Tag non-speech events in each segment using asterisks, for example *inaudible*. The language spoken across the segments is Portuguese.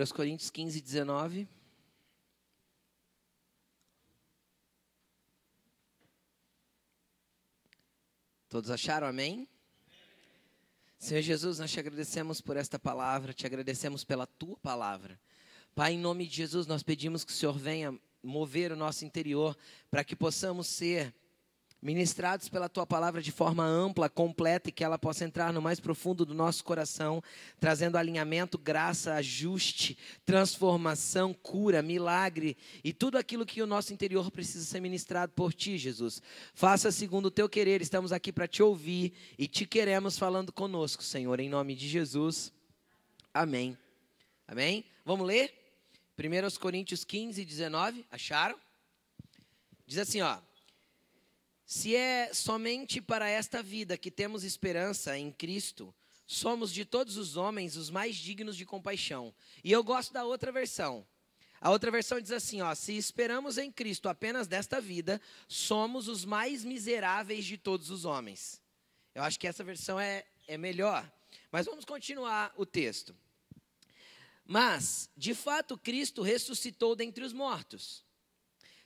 1 Coríntios 15, 19. Todos acharam amém? Senhor Jesus, nós te agradecemos por esta palavra, te agradecemos pela tua palavra. Pai, em nome de Jesus, nós pedimos que o Senhor venha mover o nosso interior para que possamos ser ministrados pela tua palavra de forma ampla, completa e que ela possa entrar no mais profundo do nosso coração, trazendo alinhamento, graça, ajuste, transformação, cura, milagre e tudo aquilo que o nosso interior precisa ser ministrado por ti, Jesus. Faça segundo o teu querer, estamos aqui para te ouvir e te queremos falando conosco, Senhor, em nome de Jesus. Amém. Amém? Vamos ler? 1 Coríntios 15, 19, acharam? Diz assim, ó. Se é somente para esta vida que temos esperança em Cristo, somos de todos os homens os mais dignos de compaixão. E eu gosto da outra versão. A outra versão diz assim, ó, se esperamos em Cristo apenas desta vida, somos os mais miseráveis de todos os homens. Eu acho que essa versão é, é melhor. Mas vamos continuar o texto. Mas, de fato, Cristo ressuscitou dentre os mortos,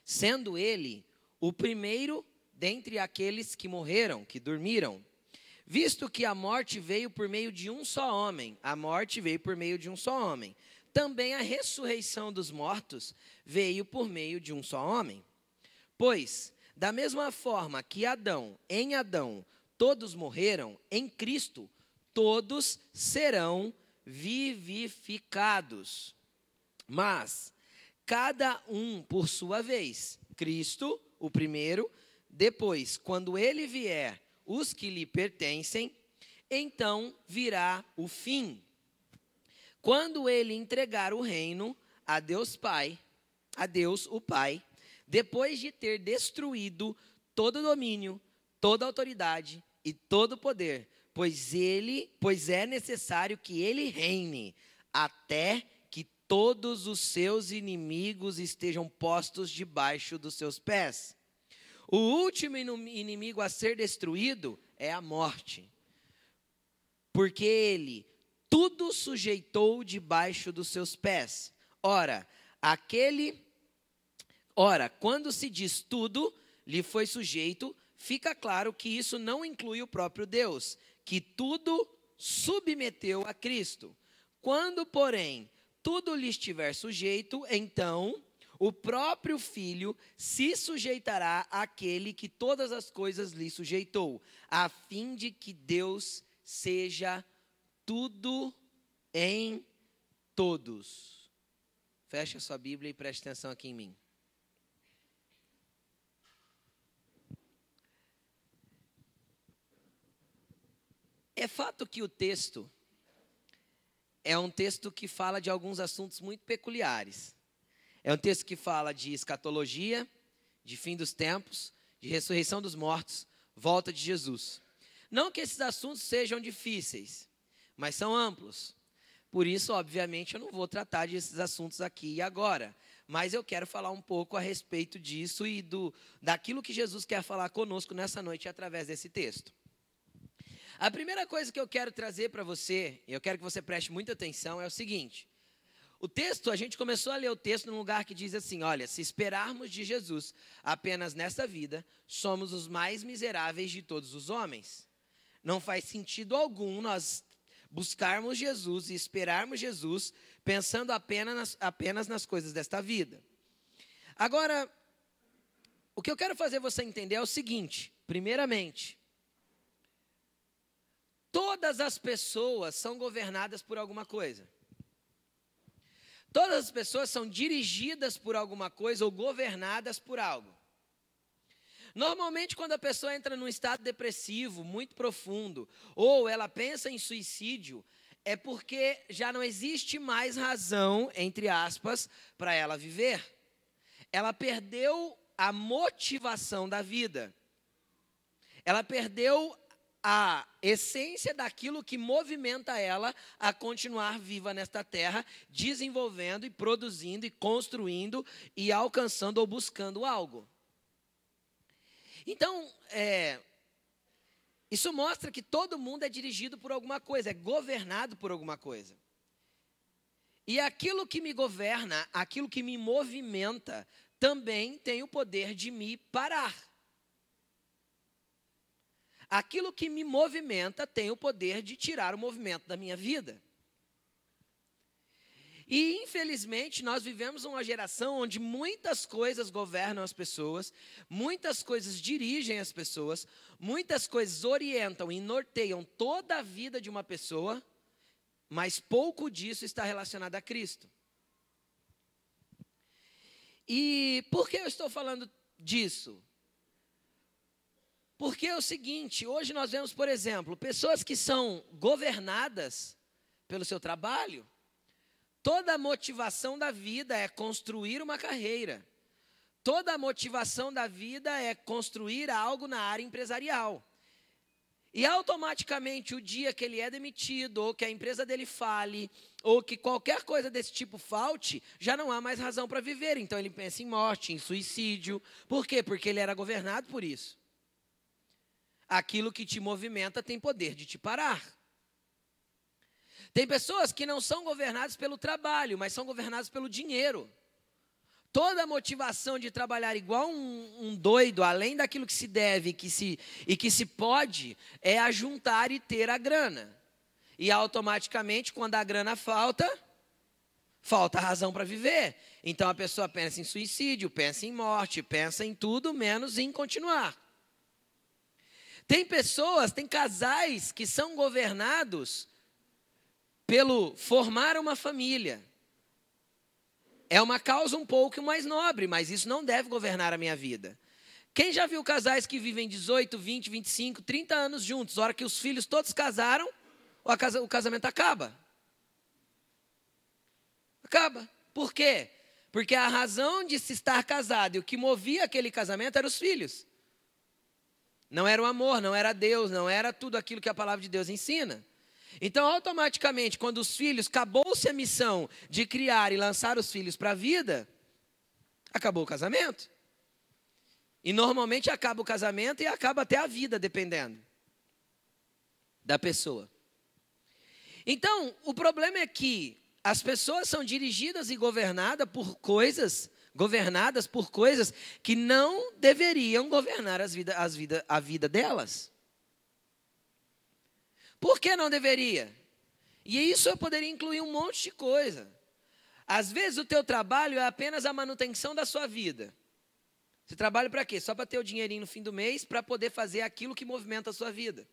sendo ele o primeiro dentre aqueles que morreram, que dormiram. Visto que a morte veio por meio de um só homem, a morte veio por meio de um só homem. Também a ressurreição dos mortos veio por meio de um só homem. Pois, da mesma forma que Adão, em Adão, todos morreram, em Cristo, todos serão vivificados. Mas, cada um por sua vez. Cristo, o primeiro, depois, quando ele vier, os que lhe pertencem, então virá o fim. Quando ele entregar o reino a Deus Pai, a Deus o Pai, depois de ter destruído todo domínio, toda autoridade e todo poder, pois ele, pois é necessário que ele reine até que todos os seus inimigos estejam postos debaixo dos seus pés. O último inimigo a ser destruído é a morte. Porque ele tudo sujeitou debaixo dos seus pés. Ora, aquele Ora, quando se diz tudo lhe foi sujeito, fica claro que isso não inclui o próprio Deus, que tudo submeteu a Cristo. Quando, porém, tudo lhe estiver sujeito, então o próprio filho se sujeitará àquele que todas as coisas lhe sujeitou, a fim de que Deus seja tudo em todos. Feche a sua Bíblia e preste atenção aqui em mim. É fato que o texto é um texto que fala de alguns assuntos muito peculiares. É um texto que fala de escatologia, de fim dos tempos, de ressurreição dos mortos, volta de Jesus. Não que esses assuntos sejam difíceis, mas são amplos. Por isso, obviamente, eu não vou tratar desses assuntos aqui e agora. Mas eu quero falar um pouco a respeito disso e do, daquilo que Jesus quer falar conosco nessa noite através desse texto. A primeira coisa que eu quero trazer para você, e eu quero que você preste muita atenção, é o seguinte: o texto, a gente começou a ler o texto num lugar que diz assim: olha, se esperarmos de Jesus apenas nesta vida, somos os mais miseráveis de todos os homens. Não faz sentido algum nós buscarmos Jesus e esperarmos Jesus pensando apenas nas, apenas nas coisas desta vida. Agora, o que eu quero fazer você entender é o seguinte: primeiramente, todas as pessoas são governadas por alguma coisa. Todas as pessoas são dirigidas por alguma coisa ou governadas por algo. Normalmente, quando a pessoa entra num estado depressivo muito profundo, ou ela pensa em suicídio, é porque já não existe mais razão, entre aspas, para ela viver. Ela perdeu a motivação da vida. Ela perdeu a essência daquilo que movimenta ela a continuar viva nesta terra, desenvolvendo e produzindo e construindo e alcançando ou buscando algo. Então, é, isso mostra que todo mundo é dirigido por alguma coisa, é governado por alguma coisa. E aquilo que me governa, aquilo que me movimenta, também tem o poder de me parar. Aquilo que me movimenta tem o poder de tirar o movimento da minha vida. E, infelizmente, nós vivemos uma geração onde muitas coisas governam as pessoas, muitas coisas dirigem as pessoas, muitas coisas orientam e norteiam toda a vida de uma pessoa, mas pouco disso está relacionado a Cristo. E por que eu estou falando disso? Porque é o seguinte: hoje nós vemos, por exemplo, pessoas que são governadas pelo seu trabalho, toda a motivação da vida é construir uma carreira, toda a motivação da vida é construir algo na área empresarial. E automaticamente, o dia que ele é demitido, ou que a empresa dele fale, ou que qualquer coisa desse tipo falte, já não há mais razão para viver. Então ele pensa em morte, em suicídio. Por quê? Porque ele era governado por isso. Aquilo que te movimenta tem poder de te parar. Tem pessoas que não são governadas pelo trabalho, mas são governadas pelo dinheiro toda a motivação de trabalhar igual um, um, doido, além daquilo que se deve que se, e que se pode, é ajuntar e ter a grana. E automaticamente, quando a grana falta, falta razão para viver. Então a pessoa pensa em suicídio, pensa em morte, pensa em tudo menos em continuar. Tem pessoas, tem casais que são governados pelo formar uma família é uma causa um pouco mais nobre, mas isso não deve governar a minha vida. Quem já viu casais que vivem 18, 20, 25, 30 anos juntos, hora que os filhos todos casaram, o casamento acaba? Acaba. Por quê? Porque a razão de se estar casado e o que movia aquele casamento eram os filhos. Não era o amor, não era Deus, não era tudo aquilo que a palavra de Deus ensina. Então, automaticamente, quando os filhos, acabou-se a missão de criar e lançar os filhos para a vida, acabou o casamento. E normalmente acaba o casamento e acaba até a vida, dependendo da pessoa. Então, o problema é que as pessoas são dirigidas e governadas por coisas, governadas por coisas que não deveriam governar as vida, as vida, a vida delas. Por que não deveria? E isso eu poderia incluir um monte de coisa. Às vezes o teu trabalho é apenas a manutenção da sua vida. Você trabalha para quê? Só para ter o dinheirinho no fim do mês, para poder fazer aquilo que movimenta a sua vida.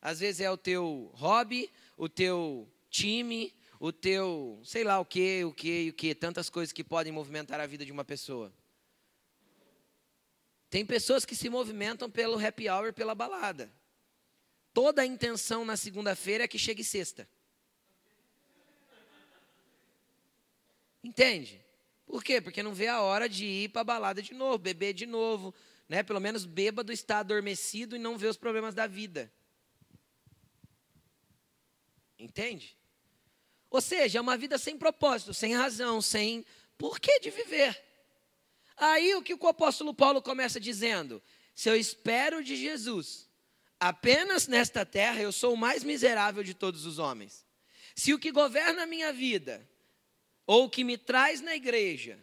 Às vezes é o teu hobby, o teu time, o teu, sei lá o que, o que, o que, tantas coisas que podem movimentar a vida de uma pessoa. Tem pessoas que se movimentam pelo happy hour, pela balada toda a intenção na segunda-feira é que chegue sexta. Entende? Por quê? Porque não vê a hora de ir para a balada de novo, beber de novo, né? Pelo menos bêbado está adormecido e não vê os problemas da vida. Entende? Ou seja, é uma vida sem propósito, sem razão, sem porquê de viver. Aí o que o apóstolo Paulo começa dizendo? Se eu espero de Jesus Apenas nesta terra eu sou o mais miserável de todos os homens. Se o que governa a minha vida, ou o que me traz na igreja,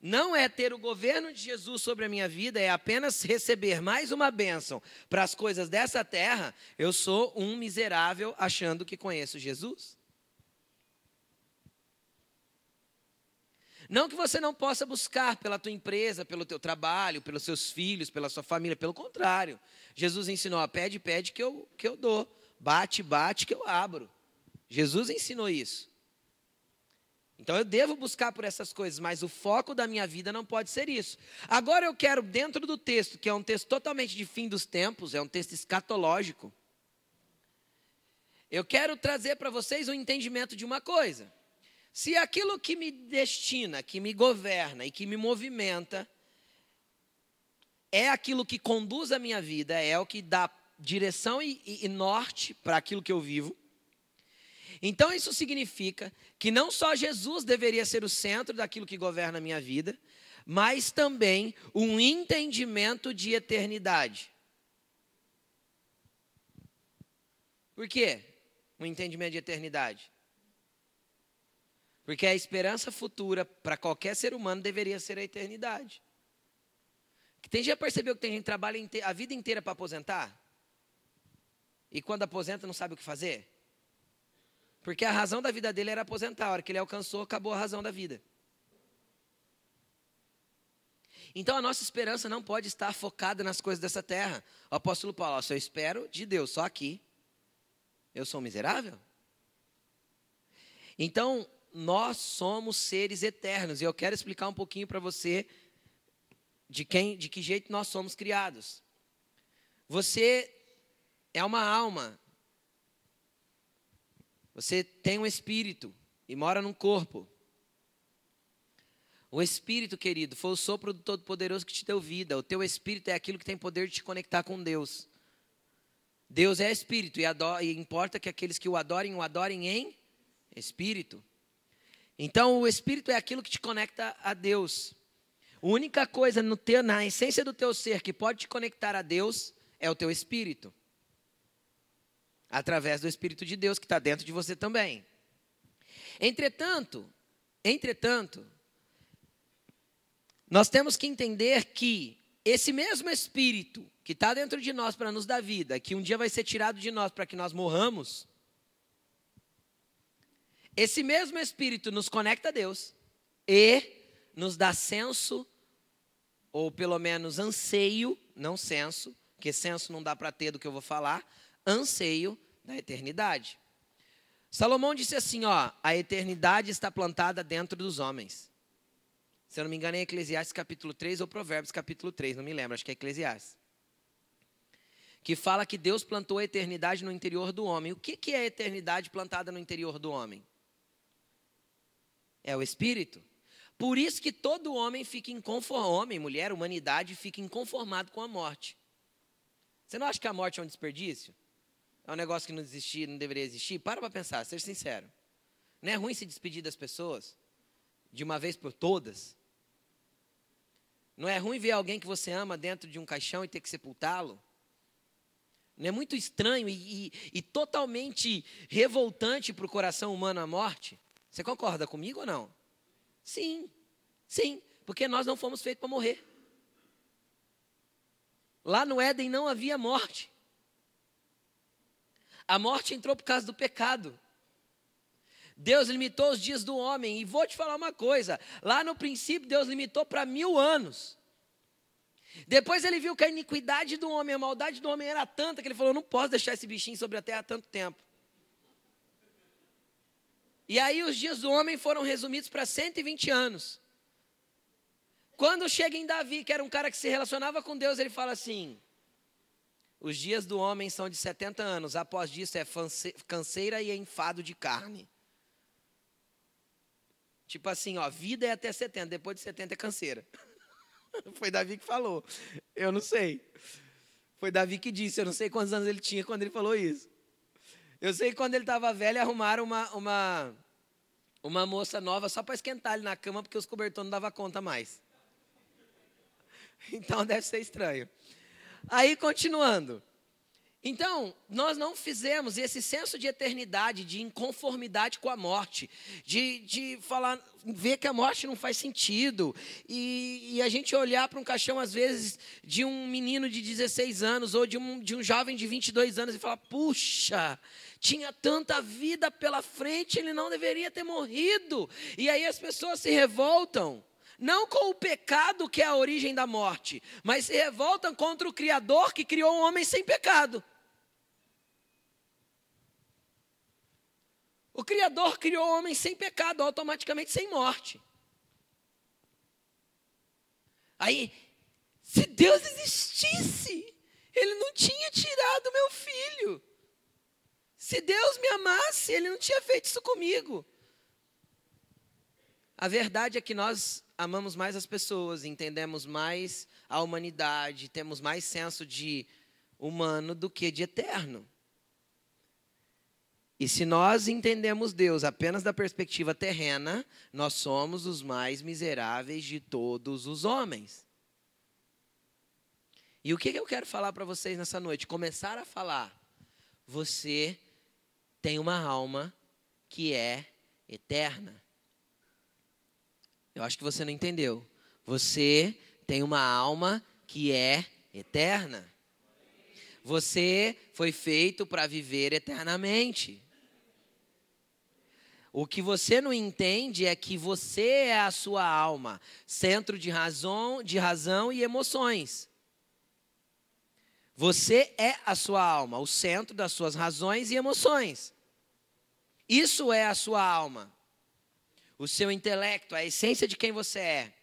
não é ter o governo de Jesus sobre a minha vida, é apenas receber mais uma bênção para as coisas dessa terra, eu sou um miserável achando que conheço Jesus. Não que você não possa buscar pela tua empresa, pelo teu trabalho, pelos seus filhos, pela sua família, pelo contrário. Jesus ensinou: a pede, pede que eu, que eu dou. Bate, bate que eu abro. Jesus ensinou isso. Então eu devo buscar por essas coisas, mas o foco da minha vida não pode ser isso. Agora eu quero, dentro do texto, que é um texto totalmente de fim dos tempos, é um texto escatológico, eu quero trazer para vocês o um entendimento de uma coisa. Se aquilo que me destina, que me governa e que me movimenta é aquilo que conduz a minha vida, é o que dá direção e, e, e norte para aquilo que eu vivo. Então isso significa que não só Jesus deveria ser o centro daquilo que governa a minha vida, mas também um entendimento de eternidade. Por quê? Um entendimento de eternidade. Porque a esperança futura para qualquer ser humano deveria ser a eternidade. Tem já percebeu que tem gente que trabalha a vida inteira para aposentar? E quando aposenta não sabe o que fazer? Porque a razão da vida dele era aposentar. A hora que ele alcançou, acabou a razão da vida. Então a nossa esperança não pode estar focada nas coisas dessa terra. O apóstolo Paulo, se eu espero de Deus só aqui, eu sou miserável? Então, nós somos seres eternos. E eu quero explicar um pouquinho para você de quem, de que jeito nós somos criados. Você é uma alma. Você tem um espírito e mora num corpo. O espírito, querido, foi o sopro do Todo-Poderoso que te deu vida. O teu espírito é aquilo que tem poder de te conectar com Deus. Deus é espírito e, adora, e importa que aqueles que o adorem, o adorem em espírito. Então, o espírito é aquilo que te conecta a Deus. A única coisa no teu, na essência do teu ser que pode te conectar a Deus é o teu espírito. Através do Espírito de Deus que está dentro de você também. Entretanto, entretanto, nós temos que entender que esse mesmo Espírito que está dentro de nós para nos dar vida, que um dia vai ser tirado de nós para que nós morramos, esse mesmo Espírito nos conecta a Deus e nos dá senso, ou pelo menos anseio, não senso, porque senso não dá para ter do que eu vou falar, anseio da eternidade. Salomão disse assim, ó, a eternidade está plantada dentro dos homens. Se eu não me engano, é Eclesiastes capítulo 3 ou Provérbios capítulo 3, não me lembro, acho que é Eclesiastes. Que fala que Deus plantou a eternidade no interior do homem. O que, que é a eternidade plantada no interior do homem? É o Espírito. Por isso que todo homem fica inconformado, homem, mulher, humanidade fica inconformado com a morte. Você não acha que a morte é um desperdício? É um negócio que não existia, não deveria existir? Para para pensar, seja sincero. Não é ruim se despedir das pessoas de uma vez por todas? Não é ruim ver alguém que você ama dentro de um caixão e ter que sepultá-lo? Não é muito estranho e, e, e totalmente revoltante para o coração humano a morte? Você concorda comigo ou não? Sim, sim, porque nós não fomos feitos para morrer. Lá no Éden não havia morte. A morte entrou por causa do pecado. Deus limitou os dias do homem. E vou te falar uma coisa: lá no princípio, Deus limitou para mil anos. Depois ele viu que a iniquidade do homem, a maldade do homem era tanta que ele falou: não posso deixar esse bichinho sobre a terra tanto tempo. E aí os dias do homem foram resumidos para 120 anos. Quando chega em Davi, que era um cara que se relacionava com Deus, ele fala assim: Os dias do homem são de 70 anos, após disso é canseira e enfado de carne. Tipo assim, ó, vida é até 70, depois de 70 é canseira. *laughs* Foi Davi que falou. Eu não sei. Foi Davi que disse, eu não sei quantos anos ele tinha quando ele falou isso. Eu sei que quando ele estava velho, arrumaram uma, uma, uma moça nova só para esquentar ele na cama, porque os cobertores não davam conta mais. *laughs* Então deve ser estranho. Aí, continuando. Então, nós não fizemos esse senso de eternidade, de inconformidade com a morte, de, de falar, ver que a morte não faz sentido, e, e a gente olhar para um caixão, às vezes, de um menino de 16 anos ou de um, de um jovem de 22 anos e falar: puxa, tinha tanta vida pela frente, ele não deveria ter morrido. E aí as pessoas se revoltam não com o pecado que é a origem da morte, mas se revoltam contra o Criador que criou um homem sem pecado. O Criador criou o homem sem pecado, automaticamente sem morte. Aí, se Deus existisse, Ele não tinha tirado meu filho. Se Deus me amasse, Ele não tinha feito isso comigo. A verdade é que nós amamos mais as pessoas, entendemos mais a humanidade, temos mais senso de humano do que de eterno. E se nós entendemos Deus apenas da perspectiva terrena, nós somos os mais miseráveis de todos os homens. E o que eu quero falar para vocês nessa noite? Começar a falar. Você tem uma alma que é eterna. Eu acho que você não entendeu. Você tem uma alma que é eterna. Você foi feito para viver eternamente. O que você não entende é que você é a sua alma, centro de razão, de razão e emoções. Você é a sua alma, o centro das suas razões e emoções. Isso é a sua alma, o seu intelecto, a essência de quem você é.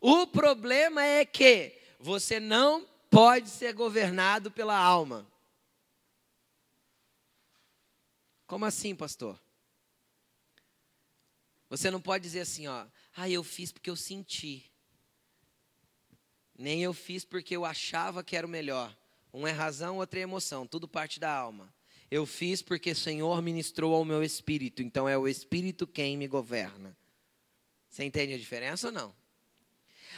O problema é que você não pode ser governado pela alma. Como assim, pastor? Você não pode dizer assim, ó, ah, eu fiz porque eu senti. Nem eu fiz porque eu achava que era o melhor. Um é razão, outro é emoção, tudo parte da alma. Eu fiz porque o Senhor ministrou ao meu espírito, então é o espírito quem me governa. Você entende a diferença ou não?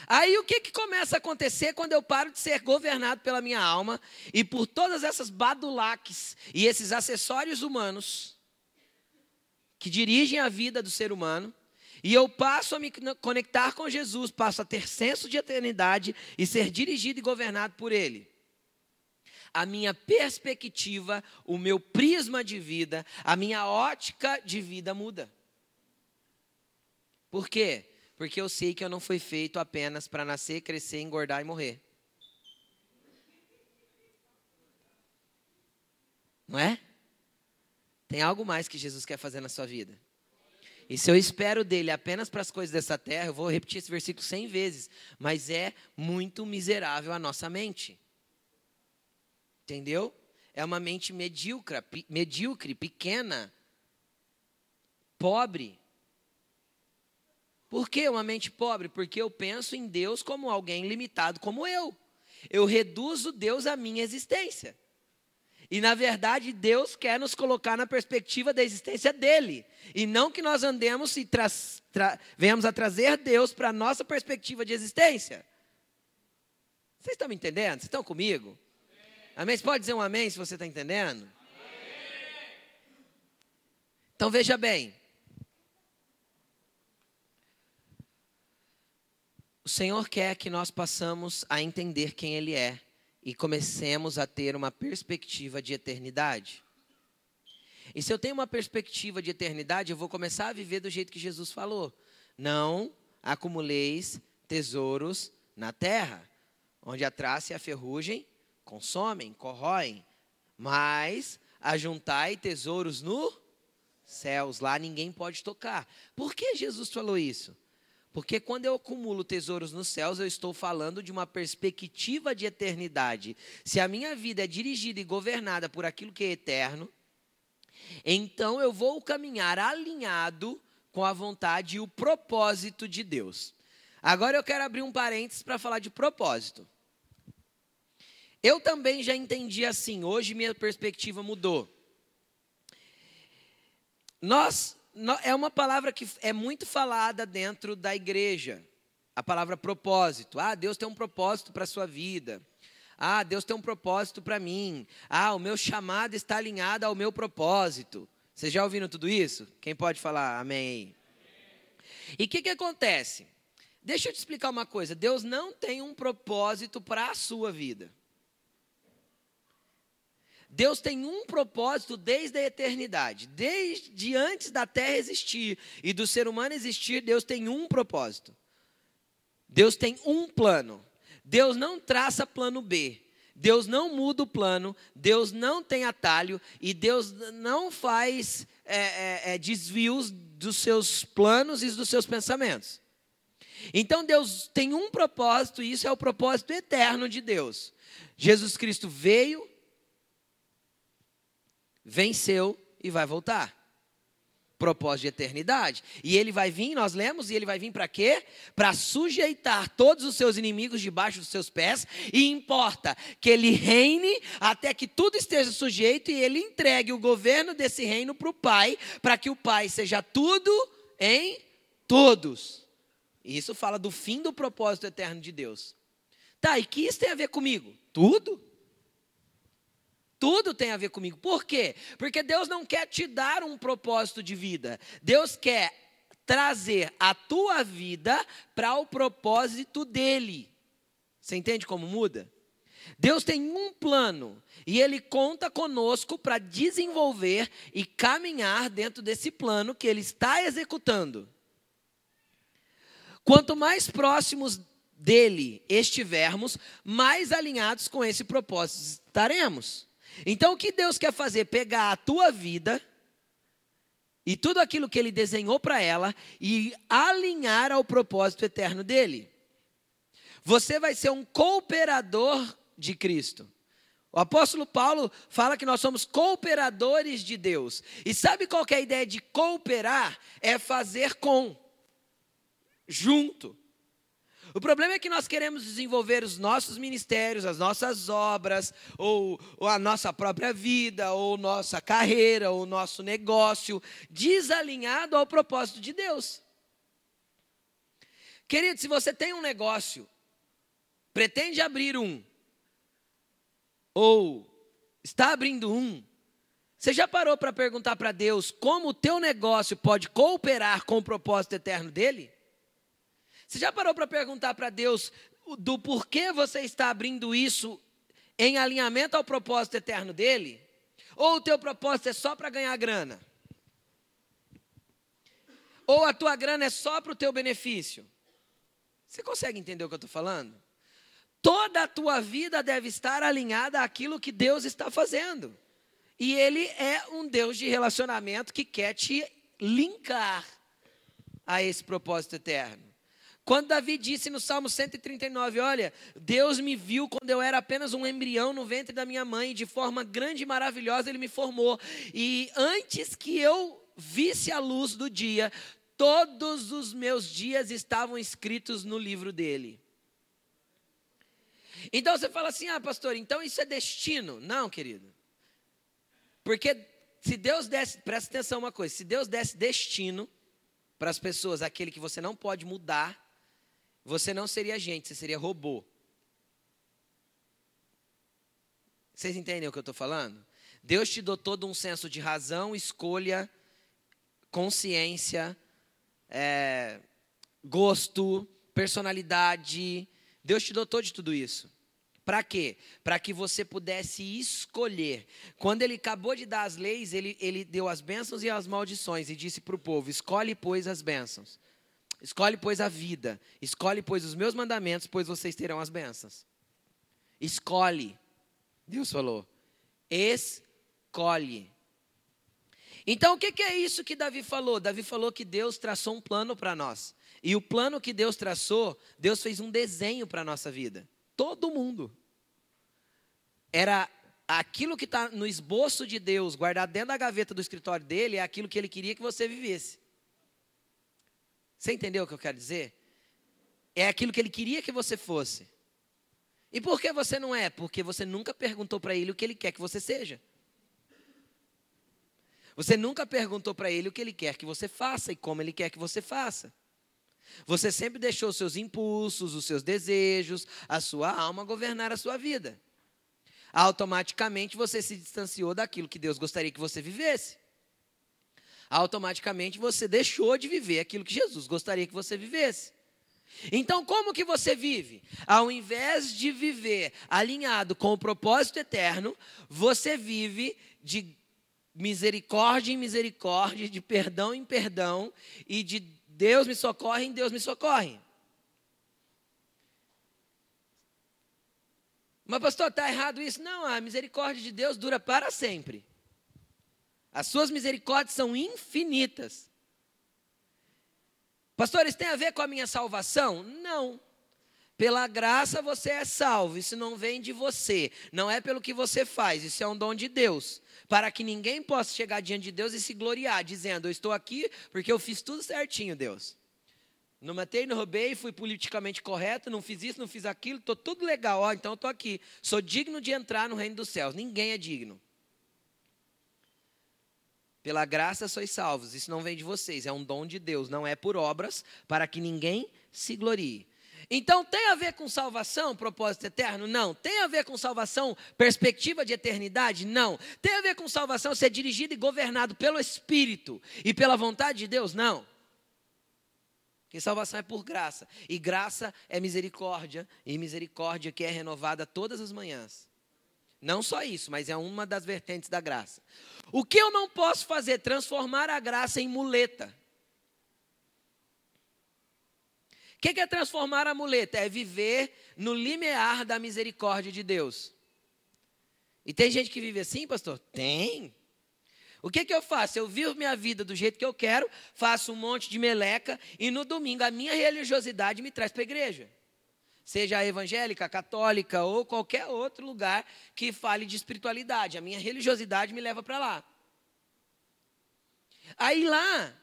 Aí o que, que começa a acontecer quando eu paro de ser governado pela minha alma e por todas essas badulaques e esses acessórios humanos que dirigem a vida do ser humano, e eu passo a me conectar com Jesus, passo a ter senso de eternidade e ser dirigido e governado por Ele. A minha perspectiva, o meu prisma de vida, a minha ótica de vida muda. Por quê? Porque eu sei que eu não fui feito apenas para nascer, crescer, engordar e morrer. Não é? Tem algo mais que Jesus quer fazer na sua vida. E se eu espero dele apenas para as coisas dessa terra, eu vou repetir esse versículo cem vezes, mas é muito miserável a nossa mente. Entendeu? É uma mente medíocre, medíocre, pequena, pobre. Por que uma mente pobre? Porque eu penso em Deus como alguém limitado como eu. Eu reduzo Deus à minha existência. E na verdade, Deus quer nos colocar na perspectiva da existência dele. E não que nós andemos e venhamos a trazer Deus para a nossa perspectiva de existência. Vocês estão me entendendo? Vocês estão comigo? Amém? Você pode dizer um amém se você está entendendo? Amém. Então veja bem. O Senhor quer que nós passamos a entender quem Ele é e comecemos a ter uma perspectiva de eternidade. E se eu tenho uma perspectiva de eternidade, eu vou começar a viver do jeito que Jesus falou. Não acumuleis tesouros na terra, onde a traça e a ferrugem consomem, corroem, mas ajuntai tesouros no céus, lá ninguém pode tocar. Por que Jesus falou isso? Porque quando eu acumulo tesouros nos céus, eu estou falando de uma perspectiva de eternidade. Se a minha vida é dirigida e governada por aquilo que é eterno, então eu vou caminhar alinhado com a vontade e o propósito de Deus. Agora eu quero abrir um parênteses para falar de propósito. Eu também já entendi assim, hoje minha perspectiva mudou. Nós é uma palavra que é muito falada dentro da igreja. A palavra propósito. Ah, Deus tem um propósito para a sua vida. Ah, Deus tem um propósito para mim. Ah, o meu chamado está alinhado ao meu propósito. Vocês já ouviram tudo isso? Quem pode falar amém E o que, que acontece? Deixa eu te explicar uma coisa. Deus não tem um propósito para a sua vida. Deus tem um propósito desde a eternidade, desde antes da terra existir e do ser humano existir, Deus tem um propósito. Deus tem um plano. Deus não traça plano B. Deus não muda o plano, Deus não tem atalho e Deus não faz é, é, é, desvios dos seus planos e dos seus pensamentos. Então Deus tem um propósito e isso é o propósito eterno de Deus. Jesus Cristo veio, venceu e vai voltar. Propósito de eternidade. E ele vai vir, nós lemos, e ele vai vir para quê? Para sujeitar todos os seus inimigos debaixo dos seus pés, e importa que ele reine até que tudo esteja sujeito e ele entregue o governo desse reino para o Pai, para que o Pai seja tudo em todos. E isso fala do fim do propósito eterno de Deus. Tá, e que isso tem a ver comigo? Tudo. Tudo tem a ver comigo. Por quê? Porque Deus não quer te dar um propósito de vida. Deus quer trazer a tua vida para o propósito dele. Você entende como muda? Deus tem um plano e Ele conta conosco para desenvolver e caminhar dentro desse plano que Ele está executando. Quanto mais próximos dele estivermos, mais alinhados com esse propósito estaremos. Então, o que Deus quer fazer? Pegar a tua vida e tudo aquilo que Ele desenhou para ela e alinhar ao propósito eterno dele. Você vai ser um cooperador de Cristo. O apóstolo Paulo fala que nós somos cooperadores de Deus. E sabe qual é a ideia de cooperar? É fazer com, junto. O problema é que nós queremos desenvolver os nossos ministérios, as nossas obras, ou, ou, a nossa própria vida, ou nossa carreira, ou nosso negócio, desalinhado ao propósito de Deus. Querido, se você tem um negócio, pretende abrir um, ou está abrindo um, você já parou para perguntar para Deus como o teu negócio pode cooperar com o propósito eterno dele? Você já parou para perguntar para Deus do porquê você está abrindo isso em alinhamento ao propósito eterno dele? Ou o teu propósito é só para ganhar grana? Ou a tua grana é só para o teu benefício? Você consegue entender o que eu estou falando? Toda a tua vida deve estar alinhada àquilo que Deus está fazendo. E Ele é um Deus de relacionamento que quer te linkar a esse propósito eterno. Quando Davi disse no Salmo 139, olha, Deus me viu quando eu era apenas um embrião no ventre da minha mãe, de forma grande e maravilhosa ele me formou. E antes que eu visse a luz do dia, todos os meus dias estavam escritos no livro dele. Então você fala assim: ah, pastor, então isso é destino. Não, querido. Porque se Deus desse, presta atenção uma coisa: se Deus desse destino para as pessoas, aquele que você não pode mudar, você não seria gente, você seria robô. Vocês entendem o que eu estou falando? Deus te dotou de um senso de razão, escolha, consciência, é, gosto, personalidade. Deus te dotou de tudo isso. Para quê? Para que você pudesse escolher. Quando ele acabou de dar as leis, ele, ele deu as bênçãos e as maldições e disse para o povo: escolhe, pois, as bênçãos. Escolhe, pois, a vida. Escolhe, pois, os meus mandamentos, pois vocês terão as bênçãos. Escolhe. Deus falou. Escolhe. Então, o que, é isso que Davi falou? Davi falou que Deus traçou um plano para nós. E o plano que Deus traçou, Deus fez um desenho para a nossa vida. Todo mundo. Era aquilo que está no esboço de Deus, guardado dentro da gaveta do escritório dele, é aquilo que ele queria que você vivesse. Você entendeu o que eu quero dizer? É aquilo que ele queria que você fosse. E por que você não é? Porque você nunca perguntou para ele o que ele quer que você seja. Você nunca perguntou para ele o que ele quer que você faça e como ele quer que você faça. Você sempre deixou os seus impulsos, os seus desejos, a sua alma governar a sua vida. Automaticamente você se distanciou daquilo que Deus gostaria que você vivesse. Automaticamente você deixou de viver aquilo que Jesus gostaria que você vivesse. Então, como que você vive? Ao invés de viver alinhado com o propósito eterno, você vive de misericórdia em misericórdia, de perdão em perdão e de Deus me socorre, em Deus me socorre. Mas, pastor, está errado isso? Não, a misericórdia de Deus dura para sempre. As suas misericórdias são infinitas. Pastor, isso tem a ver com a minha salvação? Não. Pela graça você é salvo, isso não vem de você, não é pelo que você faz, isso é um dom de Deus para que ninguém possa chegar diante de Deus e se gloriar, dizendo: Eu estou aqui porque eu fiz tudo certinho, Deus. Não matei, não roubei, fui politicamente correto, não fiz isso, não fiz aquilo, estou tudo legal, ó, então estou aqui. Sou digno de entrar no reino dos céus. Ninguém é digno. Pela graça sois salvos, isso não vem de vocês, é um dom de Deus, não é por obras, para que ninguém se glorie. Então tem a ver com salvação, propósito eterno? Não. Tem a ver com salvação, perspectiva de eternidade? Não. Tem a ver com salvação ser dirigido e governado pelo Espírito e pela vontade de Deus? Não. Que salvação é por graça. E graça é misericórdia. E misericórdia que é renovada todas as manhãs. Não só isso, mas é uma das vertentes da graça. O que eu não posso fazer? Transformar a graça em muleta. O que é transformar a muleta? É viver no limiar da misericórdia de Deus. E tem gente que vive assim, pastor? Tem. O que, que eu faço? Eu vivo minha vida do jeito que eu quero, faço um monte de meleca e no domingo a minha religiosidade me traz para a igreja. Seja evangélica, católica ou qualquer outro lugar que fale de espiritualidade. A minha religiosidade me leva para lá. Aí lá,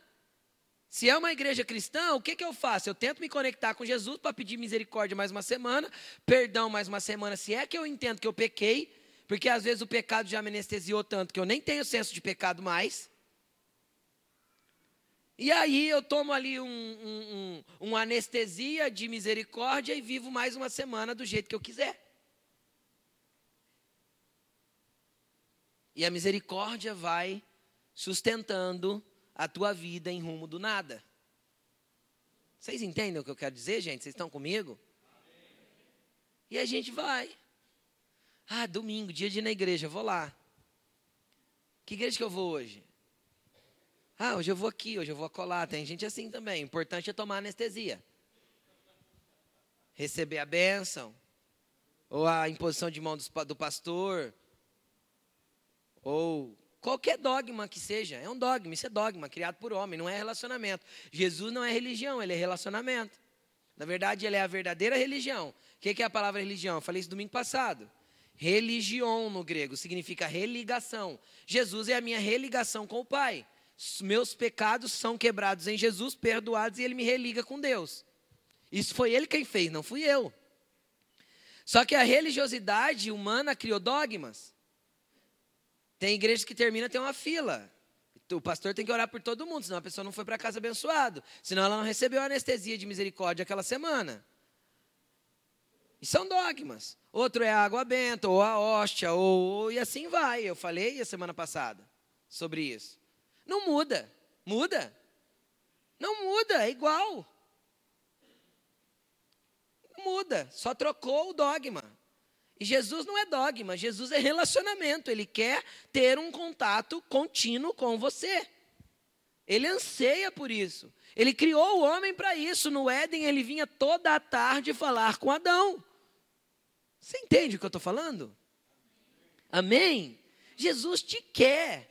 se é uma igreja cristã, o que, que eu faço? Eu tento me conectar com Jesus para pedir misericórdia mais uma semana, perdão mais uma semana, se é que eu entendo que eu pequei, porque às vezes o pecado já me anestesiou tanto que eu nem tenho senso de pecado mais. E aí eu tomo ali um, um, um, uma anestesia de misericórdia e vivo mais uma semana do jeito que eu quiser. E a misericórdia vai sustentando a tua vida em rumo do nada. Vocês entendem o que eu quero dizer, gente? Vocês estão comigo? E a gente vai. Ah, domingo, dia de ir na igreja, vou lá. Que igreja que eu vou hoje? Ah, hoje eu vou aqui, hoje eu vou colar. Tem gente assim também. O importante é tomar anestesia. Receber a bênção. Ou a imposição de mão do pastor. Ou qualquer dogma que seja. É um dogma, isso é dogma, criado por homem, não é relacionamento. Jesus não é religião, ele é relacionamento. Na verdade, ele é a verdadeira religião. O que é a palavra religião? Eu falei isso domingo passado. Religião no grego significa religação. Jesus é a minha religação com o Pai. Meus pecados são quebrados em Jesus, perdoados, e Ele me religa com Deus. Isso foi Ele quem fez, não fui eu. Só que a religiosidade humana criou dogmas. Tem igrejas que termina tem uma fila. O pastor tem que orar por todo mundo, senão a pessoa não foi para casa abençoado. Senão ela não recebeu a anestesia de misericórdia aquela semana. E são dogmas. Outro é a água benta, ou a hóstia, ou, e assim vai. Eu falei a semana passada sobre isso. Não muda. Muda? Não muda, é igual. Não muda, só trocou o dogma. E Jesus não é dogma, Jesus é relacionamento. Ele quer ter um contato contínuo com você. Ele anseia por isso. Ele criou o homem para isso. No Éden, ele vinha toda a tarde falar com Adão. Você entende o que eu estou falando? Amém? Jesus te quer.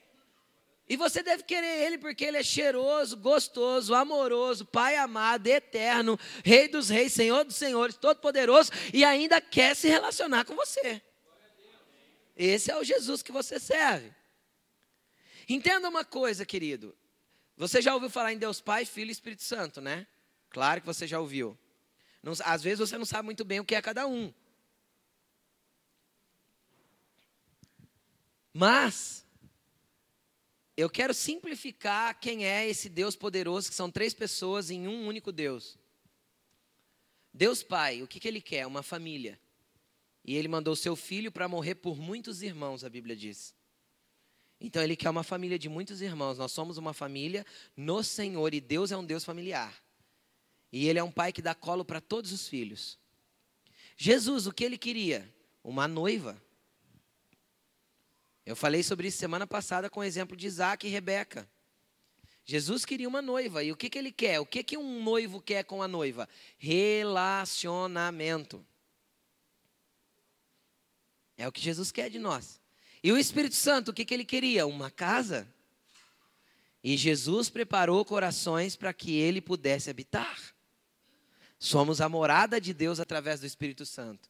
E você deve querer Ele porque Ele é cheiroso, gostoso, amoroso, Pai amado, eterno, Rei dos Reis, Senhor dos Senhores, Todo-Poderoso e ainda quer se relacionar com você. Esse é o Jesus que você serve. Entenda uma coisa, querido. Você já ouviu falar em Deus Pai, Filho e Espírito Santo, né? Claro que você já ouviu. Não, às vezes você não sabe muito bem o que é cada um. Mas, eu quero simplificar quem é esse Deus poderoso, que são três pessoas em um único Deus. Deus Pai, o que, que Ele quer? Uma família. E Ele mandou seu filho para morrer por muitos irmãos, a Bíblia diz. Então Ele quer uma família de muitos irmãos. Nós somos uma família no Senhor e Deus é um Deus familiar. E Ele é um pai que dá colo para todos os filhos. Jesus, o que Ele queria? Uma noiva. Eu falei sobre isso semana passada com o exemplo de Isaac e Rebeca. Jesus queria uma noiva. E o que, que ele quer? O que, que um noivo quer com a noiva? Relacionamento. É o que Jesus quer de nós. E o Espírito Santo, o que, que ele queria? Uma casa. E Jesus preparou corações para que ele pudesse habitar. Somos a morada de Deus através do Espírito Santo.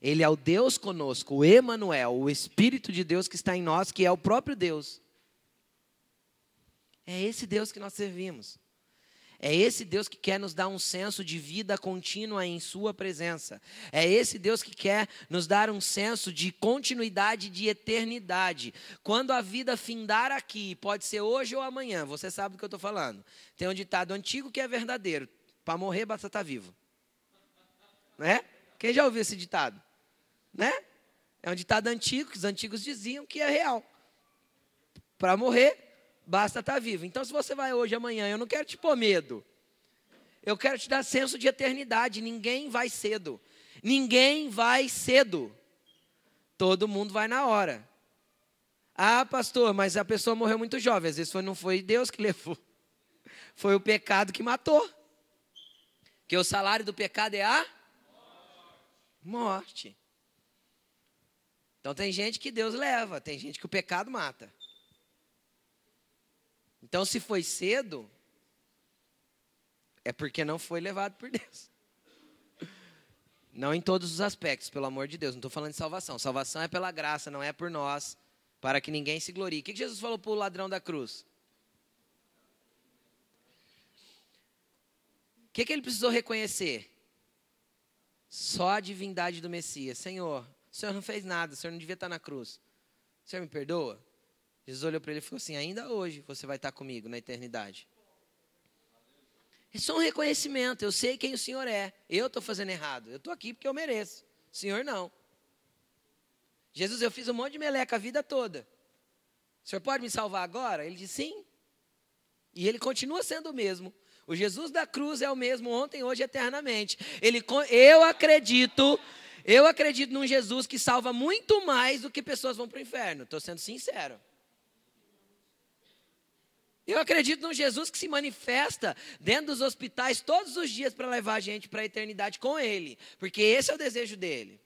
Ele é o Deus conosco, o Emanuel, o Espírito de Deus que está em nós, que é o próprio Deus. É esse Deus que nós servimos. É esse Deus que quer nos dar um senso de vida contínua em Sua presença. É esse Deus que quer nos dar um senso de continuidade de eternidade. Quando a vida findar aqui, pode ser hoje ou amanhã, você sabe do que eu estou falando. Tem um ditado antigo que é verdadeiro: para morrer basta estar tá vivo. Né? Quem já ouviu esse ditado? Né? É um ditado antigo, que os antigos diziam que é real. Para morrer, basta estar tá vivo. Então, se você vai hoje, amanhã, eu não quero te pôr medo. Eu quero te dar senso de eternidade. Ninguém vai cedo. Ninguém vai cedo. Todo mundo vai na hora. Ah, pastor, mas a pessoa morreu muito jovem. Às vezes foi, não foi Deus que *laughs* levou. Foi o pecado que matou. Que o salário do pecado é a morte. Então tem gente que Deus leva, tem gente que o pecado mata. Então se foi cedo, é porque não foi levado por Deus. Não em todos os aspectos, pelo amor de Deus. Não estou falando de salvação. Salvação é pela graça, não é por nós, para que ninguém se glorie. O que Jesus falou para o ladrão da cruz? O que, que ele precisou reconhecer? Só a divindade do Messias. Senhor, o Senhor não fez nada, o Senhor não devia estar na cruz. O Senhor me perdoa? Jesus olhou para ele e falou assim: Ainda hoje você vai estar comigo na eternidade. É só um reconhecimento. Eu sei quem o Senhor é. Eu estou fazendo errado. Eu estou aqui porque eu mereço. O Senhor não. Jesus, eu fiz um monte de meleca a vida toda. O Senhor pode me salvar agora? Ele disse sim. E ele continua sendo o mesmo. O Jesus da cruz é o mesmo ontem, hoje, eternamente. Ele, eu acredito, eu acredito num Jesus que salva muito mais do que pessoas vão para o inferno. Estou sendo sincero. Eu acredito num Jesus que se manifesta dentro dos hospitais todos os dias para levar a gente para a eternidade com Ele, porque esse é o desejo dele.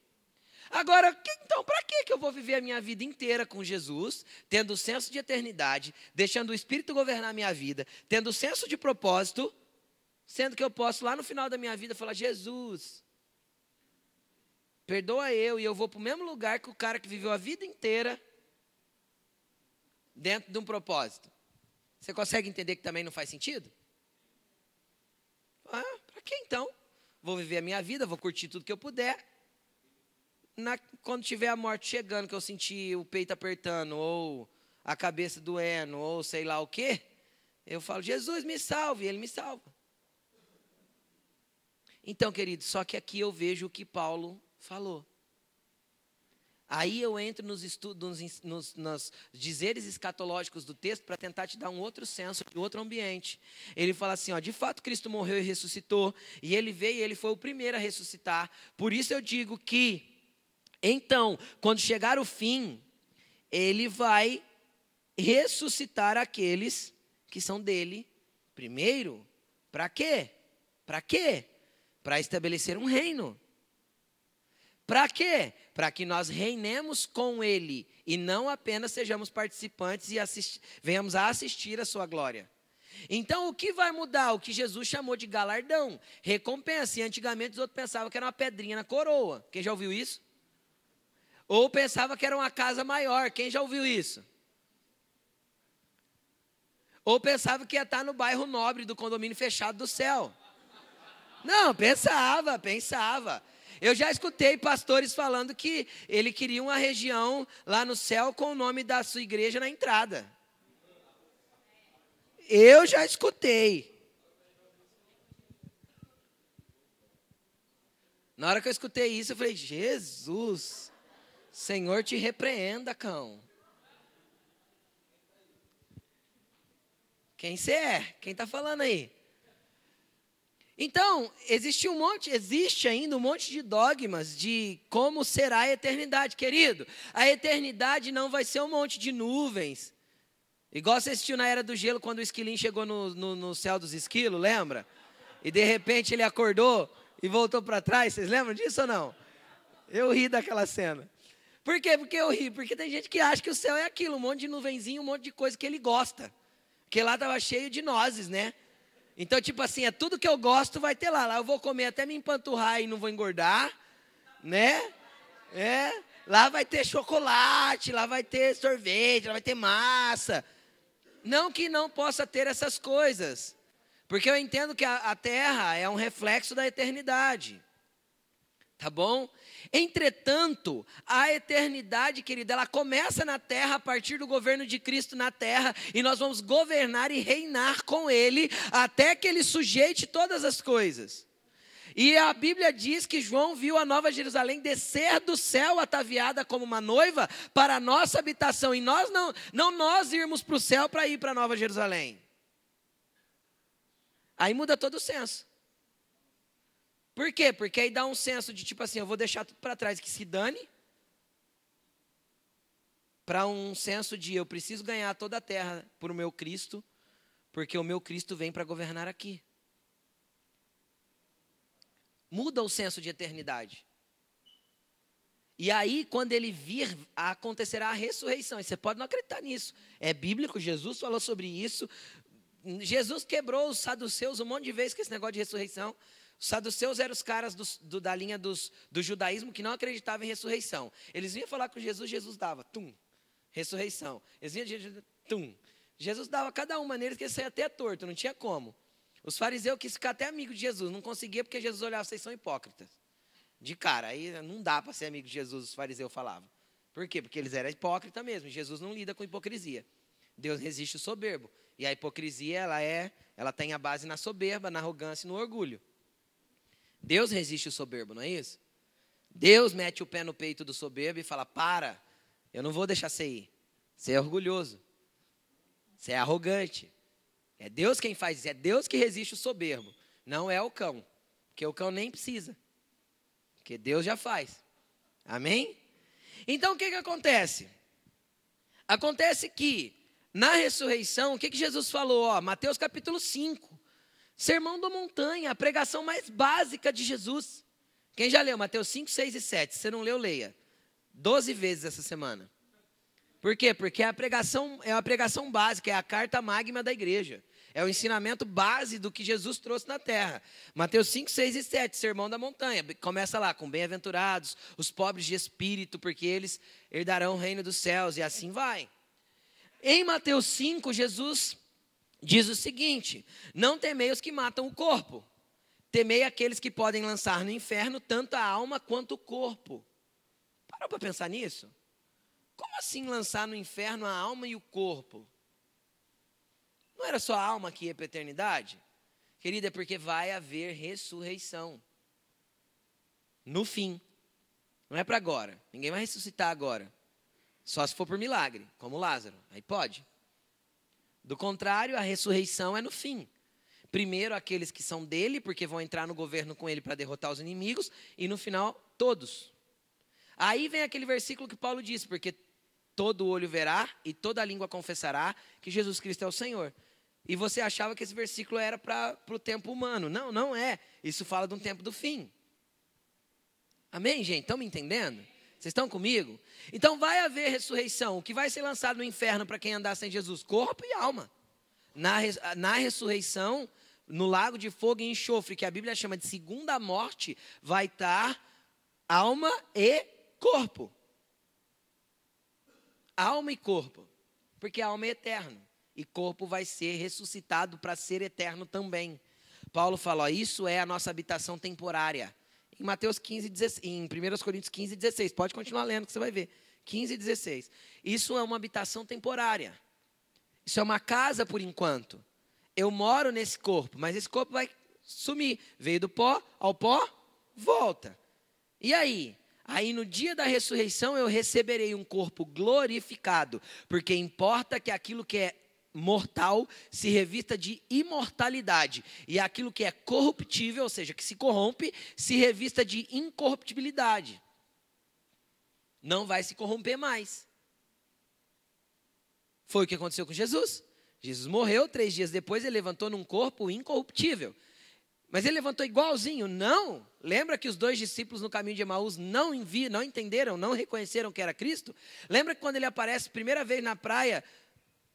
Agora, então, para que eu vou viver a minha vida inteira com Jesus, tendo o senso de eternidade, deixando o Espírito governar a minha vida, tendo o senso de propósito, sendo que eu posso lá no final da minha vida falar: Jesus, perdoa eu, e eu vou para o mesmo lugar que o cara que viveu a vida inteira dentro de um propósito. Você consegue entender que também não faz sentido? Ah, para que então? Vou viver a minha vida, vou curtir tudo que eu puder. Na, quando tiver a morte chegando, que eu sentir o peito apertando, ou a cabeça doendo, ou sei lá o quê, eu falo, Jesus me salve, Ele me salva. Então, querido, só que aqui eu vejo o que Paulo falou. Aí eu entro nos estudos, nos, nos, nos dizeres escatológicos do texto para tentar te dar um outro senso, de outro ambiente. Ele fala assim: ó, de fato Cristo morreu e ressuscitou, e ele veio e ele foi o primeiro a ressuscitar. Por isso eu digo que, então, quando chegar o fim, ele vai ressuscitar aqueles que são dele primeiro. Para quê? Para quê? Para estabelecer um reino. Para quê? Para que nós reinemos com Ele e não apenas sejamos participantes e venhamos a assistir a Sua glória. Então, o que vai mudar? O que Jesus chamou de galardão, recompensa. E antigamente os outros pensavam que era uma pedrinha na coroa. Quem já ouviu isso? Ou pensava que era uma casa maior. Quem já ouviu isso? Ou pensava que ia estar no bairro nobre do condomínio fechado do céu. Não, pensava, pensava. Eu já escutei pastores falando que ele queria uma região lá no céu com o nome da sua igreja na entrada. Eu já escutei. Na hora que eu escutei isso, eu falei: Jesus, Senhor te repreenda, cão. Quem você é? Quem está falando aí? Então, existe um monte, existe ainda um monte de dogmas de como será a eternidade, querido. A eternidade não vai ser um monte de nuvens. Igual você assistiu na Era do Gelo, quando o esquilinho chegou no, no, no céu dos esquilos, lembra? E de repente ele acordou e voltou para trás. Vocês lembram disso ou não? Eu ri daquela cena. Por quê? Porque eu ri? Porque tem gente que acha que o céu é aquilo, um monte de nuvenzinho, um monte de coisa que ele gosta. Porque lá estava cheio de nozes, né? Então, tipo assim, é tudo que eu gosto vai ter lá. Lá eu vou comer até me empanturrar e não vou engordar, né? É. Lá vai ter chocolate, lá vai ter sorvete, lá vai ter massa. Não que não possa ter essas coisas. Porque eu entendo que a, a terra é um reflexo da eternidade. Tá bom? Entretanto, a eternidade, querida, ela começa na terra a partir do governo de Cristo na terra, e nós vamos governar e reinar com Ele até que Ele sujeite todas as coisas. E a Bíblia diz que João viu a Nova Jerusalém descer do céu ataviada como uma noiva para a nossa habitação. E nós não, não nós irmos para o céu para ir para a Nova Jerusalém. Aí muda todo o senso. Por quê? Porque aí dá um senso de tipo assim, eu vou deixar tudo para trás que se dane. Para um senso de eu preciso ganhar toda a terra por o meu Cristo, porque o meu Cristo vem para governar aqui. Muda o senso de eternidade. E aí, quando ele vir, acontecerá a ressurreição. E você pode não acreditar nisso. É bíblico, Jesus falou sobre isso. Jesus quebrou os saduceus um monte de vezes com esse negócio de ressurreição. Os saduceus eram os caras do, do, da linha dos, do judaísmo que não acreditavam em ressurreição. Eles vinham falar com Jesus, Jesus dava, tum, ressurreição. Eles vinham, tum. Jesus dava cada uma neles que saia até torto, não tinha como. Os fariseus quis ficar até amigo de Jesus, não conseguia porque Jesus olhava, vocês são hipócritas. De cara, aí não dá para ser amigo de Jesus, os fariseus falavam. Por quê? Porque eles eram hipócritas mesmo. Jesus não lida com hipocrisia. Deus resiste o soberbo. E a hipocrisia, ela é, ela tem a base na soberba, na arrogância e no orgulho. Deus resiste o soberbo, não é isso? Deus mete o pé no peito do soberbo e fala: Para, eu não vou deixar você ir. Você é orgulhoso. Você é arrogante. É Deus quem faz isso. É Deus que resiste o soberbo. Não é o cão. Porque o cão nem precisa. Porque Deus já faz. Amém? Então o que, que acontece? Acontece que na ressurreição, o que, que Jesus falou? Ó, Mateus capítulo 5. Sermão da montanha, a pregação mais básica de Jesus. Quem já leu Mateus 5, 6 e 7? Se não leu, leia. Doze vezes essa semana. Por quê? Porque a pregação é a pregação básica, é a carta magma da igreja. É o ensinamento base do que Jesus trouxe na terra. Mateus 5, 6 e 7, Sermão da Montanha. Começa lá com bem-aventurados, os pobres de espírito, porque eles herdarão o reino dos céus, e assim vai. Em Mateus 5, Jesus diz o seguinte: Não temei os que matam o corpo, temei aqueles que podem lançar no inferno tanto a alma quanto o corpo. Parou para pensar nisso? Como assim lançar no inferno a alma e o corpo? Não era só a alma que ia para a eternidade? Querida, é porque vai haver ressurreição. No fim. Não é para agora. Ninguém vai ressuscitar agora. Só se for por milagre, como Lázaro. Aí pode. Do contrário, a ressurreição é no fim. Primeiro, aqueles que são dele, porque vão entrar no governo com ele para derrotar os inimigos, e no final, todos. Aí vem aquele versículo que Paulo disse, porque todo olho verá e toda língua confessará que Jesus Cristo é o Senhor. E você achava que esse versículo era para o tempo humano. Não, não é. Isso fala de um tempo do fim. Amém, gente? Estão me entendendo? Vocês estão comigo? Então vai haver ressurreição. O que vai ser lançado no inferno para quem andar sem Jesus? Corpo e alma. Na, na ressurreição, no lago de fogo e enxofre, que a Bíblia chama de segunda morte, vai estar alma e corpo. Alma e corpo. Porque a alma é eterna. E corpo vai ser ressuscitado para ser eterno também. Paulo fala: ó, isso é a nossa habitação temporária em Mateus 15, 16, em 1 Coríntios 15, 16. Pode continuar lendo que você vai ver. 15 e 16. Isso é uma habitação temporária. Isso é uma casa por enquanto. Eu moro nesse corpo, mas esse corpo vai sumir. Veio do pó ao pó, volta. E aí? Aí no dia da ressurreição eu receberei um corpo glorificado, porque importa que aquilo que é mortal se revista de imortalidade, e aquilo que é corruptível, ou seja, que se corrompe, se revista de incorruptibilidade. Não vai se corromper mais. Foi o que aconteceu com Jesus. Jesus morreu, três dias depois ele levantou num corpo incorruptível. Mas ele levantou igualzinho? Não. Lembra que os dois discípulos no caminho de Emaús não, envi, não entenderam, não reconheceram que era Cristo? Lembra que quando ele aparece primeira vez na praia,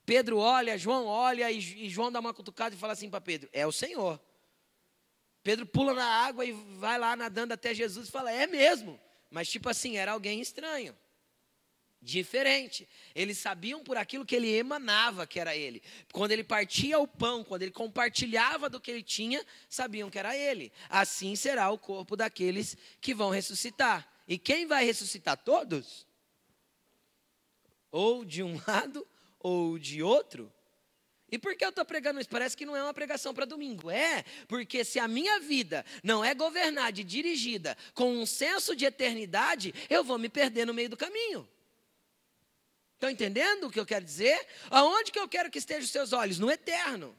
Pedro olha, João olha e, João dá uma cutucada e fala assim para Pedro: É o Senhor. Pedro pula na água e vai lá nadando até Jesus e fala: É mesmo. Mas, tipo assim, era alguém estranho, diferente. Eles sabiam por aquilo que ele emanava que era ele. Quando ele partia o pão, quando ele compartilhava do que ele tinha, sabiam que era ele. Assim será o corpo daqueles que vão ressuscitar. E quem vai ressuscitar? Todos? Ou de um *laughs* lado ou de outro? E por que eu estou pregando isso? Parece que não é uma pregação para domingo. É, porque se a minha vida não é governada e dirigida com um senso de eternidade, eu vou me perder no meio do caminho. Estão entendendo o que eu quero dizer? Aonde que eu quero que estejam os seus olhos? No eterno.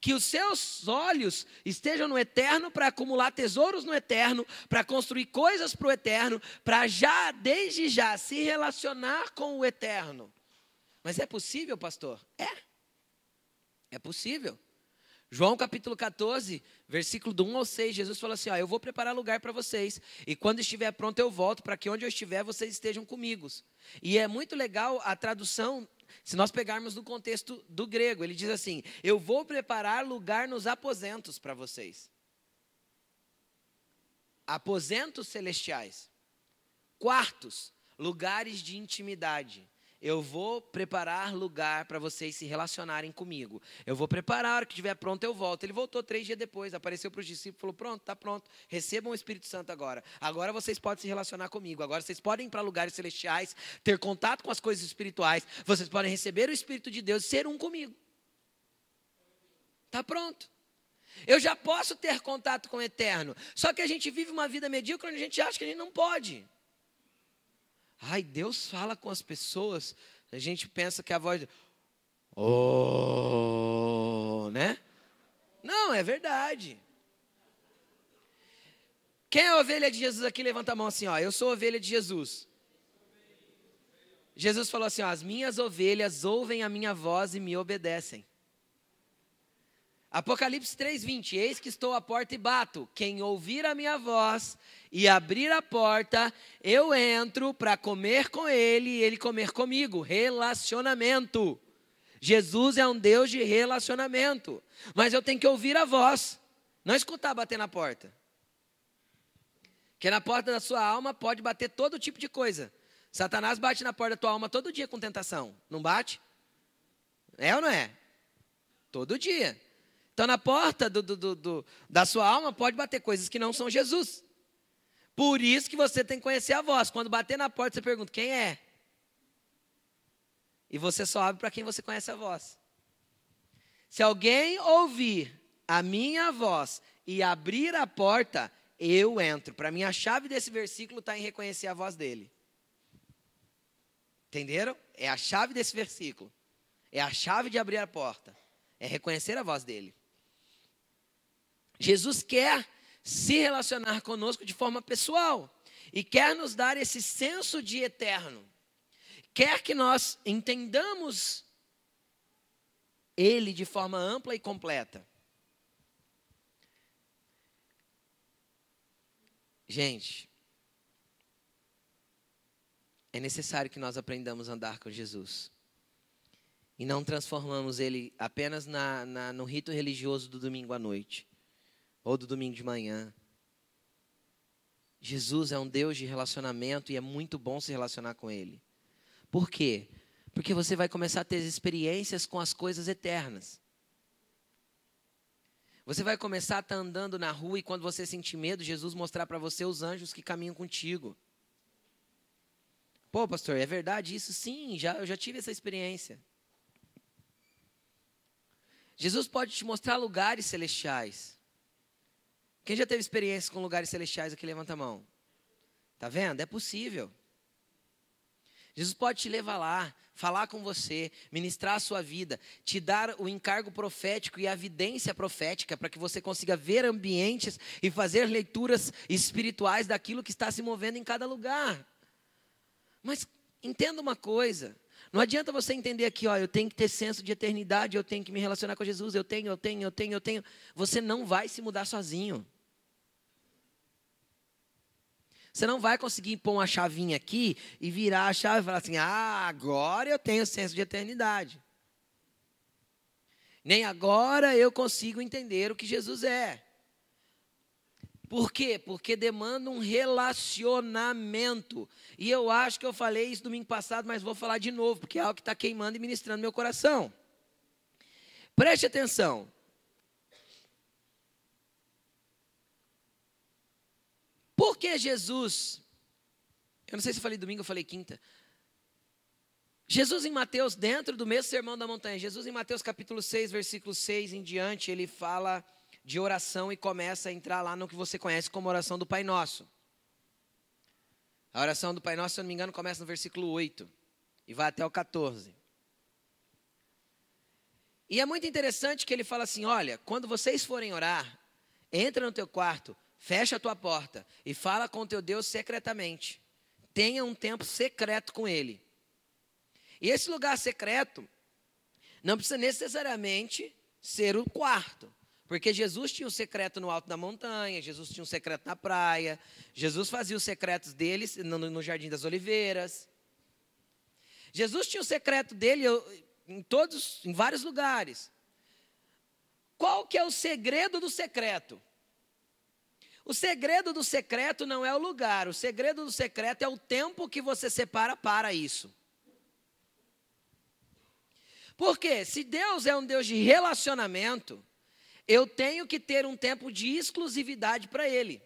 que os seus olhos estejam no eterno para acumular tesouros no eterno, para construir coisas para o eterno, para já, desde já, se relacionar com o eterno. Mas é possível, pastor? É. É possível. João capítulo 14, versículo do 1 ao 6, Jesus falou assim: ó, Eu vou preparar lugar para vocês, e quando estiver pronto eu volto, para que onde eu estiver vocês estejam comigo. E é muito legal a tradução, se nós pegarmos no contexto do grego, ele diz assim: Eu vou preparar lugar nos aposentos para vocês. Aposentos celestiais, quartos, lugares de intimidade eu vou preparar lugar para vocês se relacionarem comigo. Eu vou preparar, a hora que estiver pronto, eu volto. Ele voltou três dias depois, apareceu para os discípulos falou: Pronto, está pronto, recebam o Espírito Santo agora. Agora vocês podem se relacionar comigo. Agora vocês podem ir para lugares celestiais, ter contato com as coisas espirituais. Vocês podem receber o Espírito de Deus e ser um comigo. Está pronto. Eu já posso ter contato com o eterno. Só que a gente vive uma vida medíocre onde a gente acha que a gente não pode. Ai, Deus fala com as pessoas. A gente pensa que a voz. Oh, né? Não, é verdade. Quem é a ovelha de Jesus aqui? Levanta a mão assim, ó. Eu sou ovelha de Jesus. Jesus falou assim: ó, as minhas ovelhas ouvem a minha voz e me obedecem. Apocalipse 3:20 Eis que estou à porta e bato. Quem ouvir a minha voz e abrir a porta, eu entro para comer com ele e ele comer comigo. Relacionamento. Jesus é um Deus de relacionamento. Mas eu tenho que ouvir a voz, não escutar bater na porta. Que na porta da sua alma pode bater todo tipo de coisa. Satanás bate na porta da tua alma todo dia com tentação. Não bate? É ou não é? Todo dia. Então, na porta do, do, do, da sua alma pode bater coisas que não são Jesus. Por isso que você tem que conhecer a voz. Quando bater na porta, você pergunta: quem é? E você só abre para quem você conhece a voz. Se alguém ouvir a minha voz e abrir a porta, eu entro. Para mim, a chave desse versículo está em reconhecer a voz dele. Entenderam? É a chave desse versículo. É a chave de abrir a porta. É reconhecer a voz dele. Jesus quer se relacionar conosco de forma pessoal e quer nos dar esse senso de eterno. Quer que nós entendamos ele de forma ampla e completa. Gente, é necessário que nós aprendamos a andar com Jesus. E não transformamos ele apenas na, na, no rito religioso do domingo à noite ou do domingo de manhã. Jesus é um Deus de relacionamento e é muito bom se relacionar com Ele. Por quê? Porque você vai começar a ter experiências com as coisas eternas. Você vai começar a estar andando na rua e quando você sentir medo, Jesus mostrar para você os anjos que caminham contigo. Pô, pastor, é verdade isso? Sim, já, eu já tive essa experiência. Jesus pode te mostrar lugares celestiais. Quem já teve experiência com lugares celestiais aqui, levanta a mão. Tá vendo? É possível. Jesus pode te levar lá, falar com você, ministrar a sua vida, te dar o encargo profético e a evidência profética para que você consiga ver ambientes e fazer leituras espirituais daquilo que está se movendo em cada lugar. Mas entenda uma coisa: não adianta você entender aqui, ó, eu tenho que ter senso de eternidade, eu tenho que me relacionar com Jesus, eu tenho, eu tenho, eu tenho, eu tenho. Você não vai se mudar sozinho. Você não vai conseguir pôr uma chavinha aqui e virar a chave e falar assim: ah, agora eu tenho senso de eternidade. Nem agora eu consigo entender o que Jesus é. Por quê? Porque demanda um relacionamento. E eu acho que eu falei isso domingo passado, mas vou falar de novo, porque é algo que está queimando e ministrando meu coração. Preste atenção. Por que Jesus? Eu não sei se eu falei domingo ou falei quinta. Jesus em Mateus, dentro do mesmo sermão da montanha, Jesus em Mateus capítulo 6, versículo 6 em diante, ele fala de oração e começa a entrar lá no que você conhece como oração do Pai Nosso. A oração do Pai Nosso, se eu não me engano, começa no versículo 8 e vai até o 14. E é muito interessante que ele fala assim: olha, quando vocês forem orar, entra no teu quarto, fecha a tua porta e fala com o teu Deus secretamente. Tenha um tempo secreto com ele. E esse lugar secreto não precisa necessariamente ser o quarto. Porque Jesus tinha o secreto no alto da montanha, Jesus tinha um secreto na praia, Jesus fazia os secretos dele no, no Jardim das Oliveiras. Jesus tinha o secreto dele em todos, em vários lugares. Qual que é o segredo do secreto? O segredo do secreto não é o lugar, o segredo do secreto é o tempo que você separa para isso. Porque se Deus é um Deus de relacionamento, eu tenho que ter um tempo de exclusividade para Ele.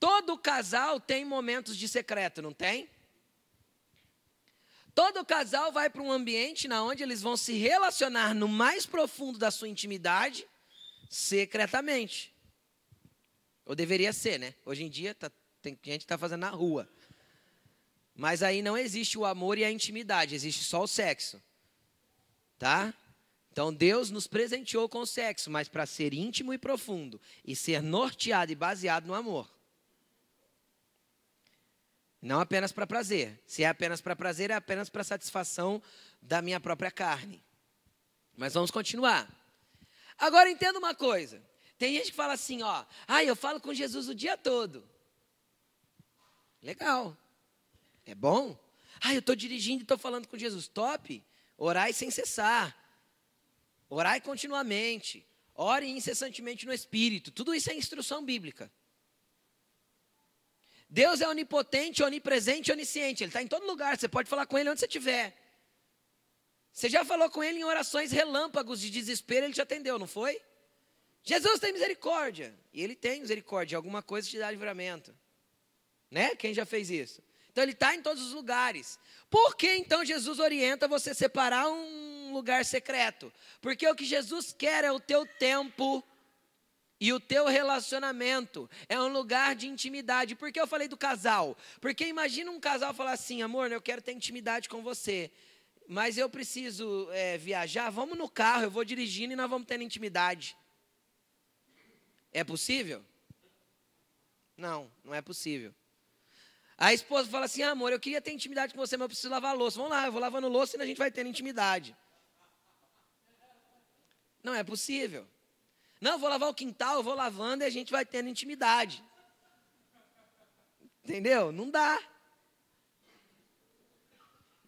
Todo casal tem momentos de secreto, não tem? Todo casal vai para um ambiente na onde eles vão se relacionar no mais profundo da sua intimidade, secretamente. Ou deveria ser, né? Hoje em dia tá, tem gente que está fazendo na rua. Mas aí não existe o amor e a intimidade, existe só o sexo. Tá? Então Deus nos presenteou com o sexo, mas para ser íntimo e profundo e ser norteado e baseado no amor. Não apenas para prazer. Se é apenas para prazer, é apenas para satisfação da minha própria carne. Mas vamos continuar. Agora entenda uma coisa. Tem gente que fala assim, ó, ah, eu falo com Jesus o dia todo. Legal. É bom? Ah, eu estou dirigindo e estou falando com Jesus. Top. Orai sem cessar. Orai continuamente. Ore incessantemente no Espírito. Tudo isso é instrução bíblica. Deus é onipotente, onipresente, onisciente. Ele está em todo lugar. Você pode falar com Ele onde você estiver. Você já falou com Ele em orações relâmpagos de desespero, Ele te atendeu, não foi? Jesus tem misericórdia. E Ele tem misericórdia. Alguma coisa te dá livramento. Né? Quem já fez isso? Então ele está em todos os lugares. Por que então Jesus orienta você separar um lugar secreto? Porque o que Jesus quer é o teu tempo e o teu relacionamento. É um lugar de intimidade. Por que eu falei do casal? Porque imagina um casal falar assim, amor, eu quero ter intimidade com você. Mas eu preciso é, viajar, vamos no carro, eu vou dirigindo e nós vamos tendo intimidade. É possível? Não, não é possível. A esposa fala assim: amor, eu queria ter intimidade com você, mas eu preciso lavar louça. Vamos lá, eu vou lavando louça e a gente vai tendo intimidade. Não é possível. Não, vou lavar o quintal, vou lavando e a gente vai tendo intimidade. Entendeu? Não dá.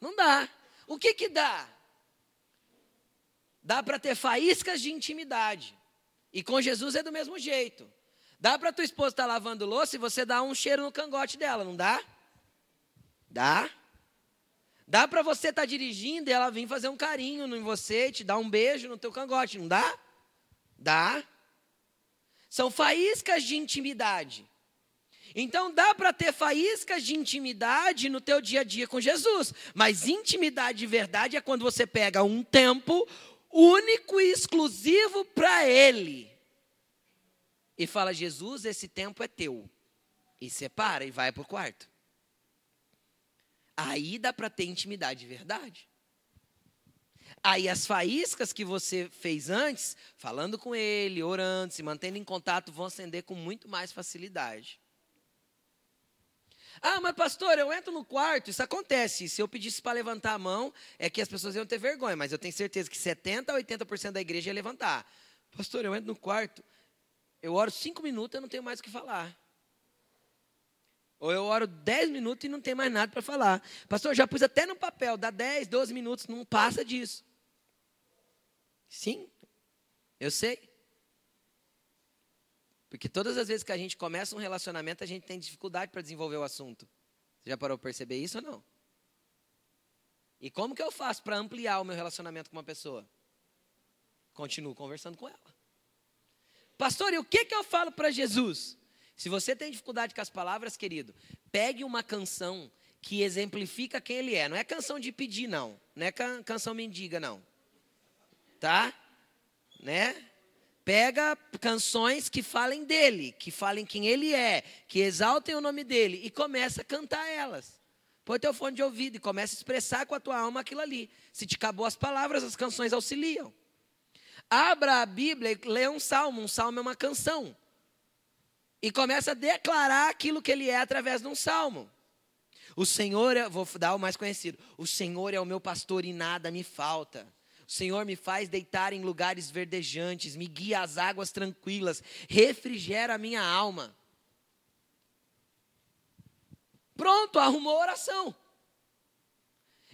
Não dá. O que que dá? Dá para ter faíscas de intimidade. E com Jesus é do mesmo jeito. Dá para tua esposa estar tá lavando louça e você dar um cheiro no cangote dela, não dá? Dá. Dá para você estar tá dirigindo e ela vir fazer um carinho em você, te dar um beijo no teu cangote, não dá? Dá. São faíscas de intimidade. Então dá para ter faíscas de intimidade no teu dia a dia com Jesus, mas intimidade de verdade é quando você pega um tempo único e exclusivo para ele e fala: Jesus, esse tempo é teu. E separa e vai para o quarto. Aí dá para ter intimidade de verdade. Aí as faíscas que você fez antes, falando com ele, orando, se mantendo em contato, vão acender com muito mais facilidade. Ah, mas pastor, eu entro no quarto, isso acontece. Se eu pedisse para levantar a mão, é que as pessoas iam ter vergonha, mas eu tenho certeza que 70% a 80% da igreja ia levantar. Pastor, eu entro no quarto, eu oro cinco minutos e não tenho mais o que falar. Ou eu oro dez minutos e não tenho mais nada para falar. Pastor, já pus até no papel, dá dez, doze minutos, não passa disso. Sim, eu sei. Porque todas as vezes que a gente começa um relacionamento, a gente tem dificuldade para desenvolver o assunto. Você já parou para perceber isso ou não? E como que eu faço para ampliar o meu relacionamento com uma pessoa? Continuo conversando com ela. Pastor, e o que, que eu falo para Jesus? Se você tem dificuldade com as palavras, querido, pegue uma canção que exemplifica quem ele é. Não é canção de pedir, não. Não é canção mendiga, não. Tá? Né? Pega canções que falem dele, que falem quem ele é, que exaltem o nome dele e começa a cantar elas. Põe teu fone de ouvido e começa a expressar com a tua alma aquilo ali. Se te acabou as palavras, as canções auxiliam. Abra a Bíblia e lê um salmo. Um salmo é uma canção. E começa a declarar aquilo que ele é através de um salmo. O Senhor, é, vou dar o mais conhecido. O Senhor é o meu pastor e nada me falta. Senhor me faz deitar em lugares verdejantes, me guia às águas tranquilas, refrigera a minha alma. Pronto, arrumou a oração.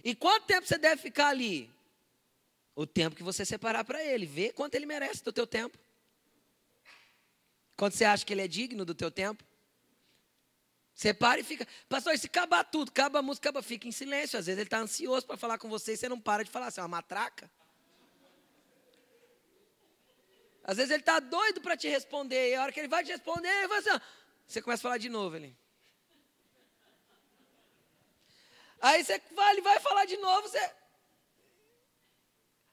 E quanto tempo você deve ficar ali? O tempo que você separar para ele. Vê quanto ele merece do teu tempo. Quando você acha que ele é digno do teu tempo. Separa e fica. Pastor, se acabar tudo, acaba a música, acaba, fica em silêncio. Às vezes ele está ansioso para falar com você e você não para de falar. Você é uma matraca. Às vezes ele está doido para te responder. E a hora que ele vai te responder, vai assim, você começa a falar de novo. Ele. Aí você vai, ele vai falar de novo, você.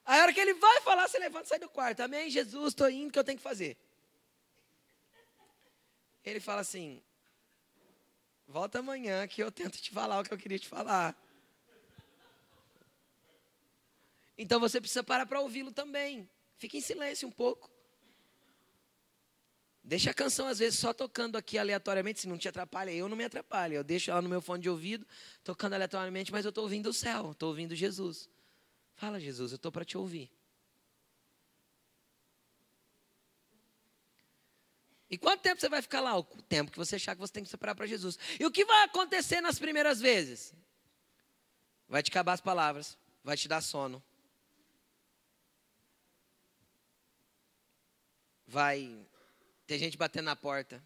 Aí a hora que ele vai falar, você levanta e sai do quarto. Amém, Jesus, estou indo, o que eu tenho que fazer? Ele fala assim: volta amanhã que eu tento te falar o que eu queria te falar. Então você precisa parar para ouvi-lo também. Fique em silêncio um pouco. Deixa a canção, às vezes, só tocando aqui aleatoriamente, se não te atrapalha, eu não me atrapalho. Eu deixo ela no meu fone de ouvido, tocando aleatoriamente, mas eu estou ouvindo o céu, estou ouvindo Jesus. Fala, Jesus, eu estou para te ouvir. E quanto tempo você vai ficar lá? O tempo que você achar que você tem que separar para Jesus. E o que vai acontecer nas primeiras vezes? Vai te acabar as palavras, vai te dar sono. Vai ter gente batendo na porta.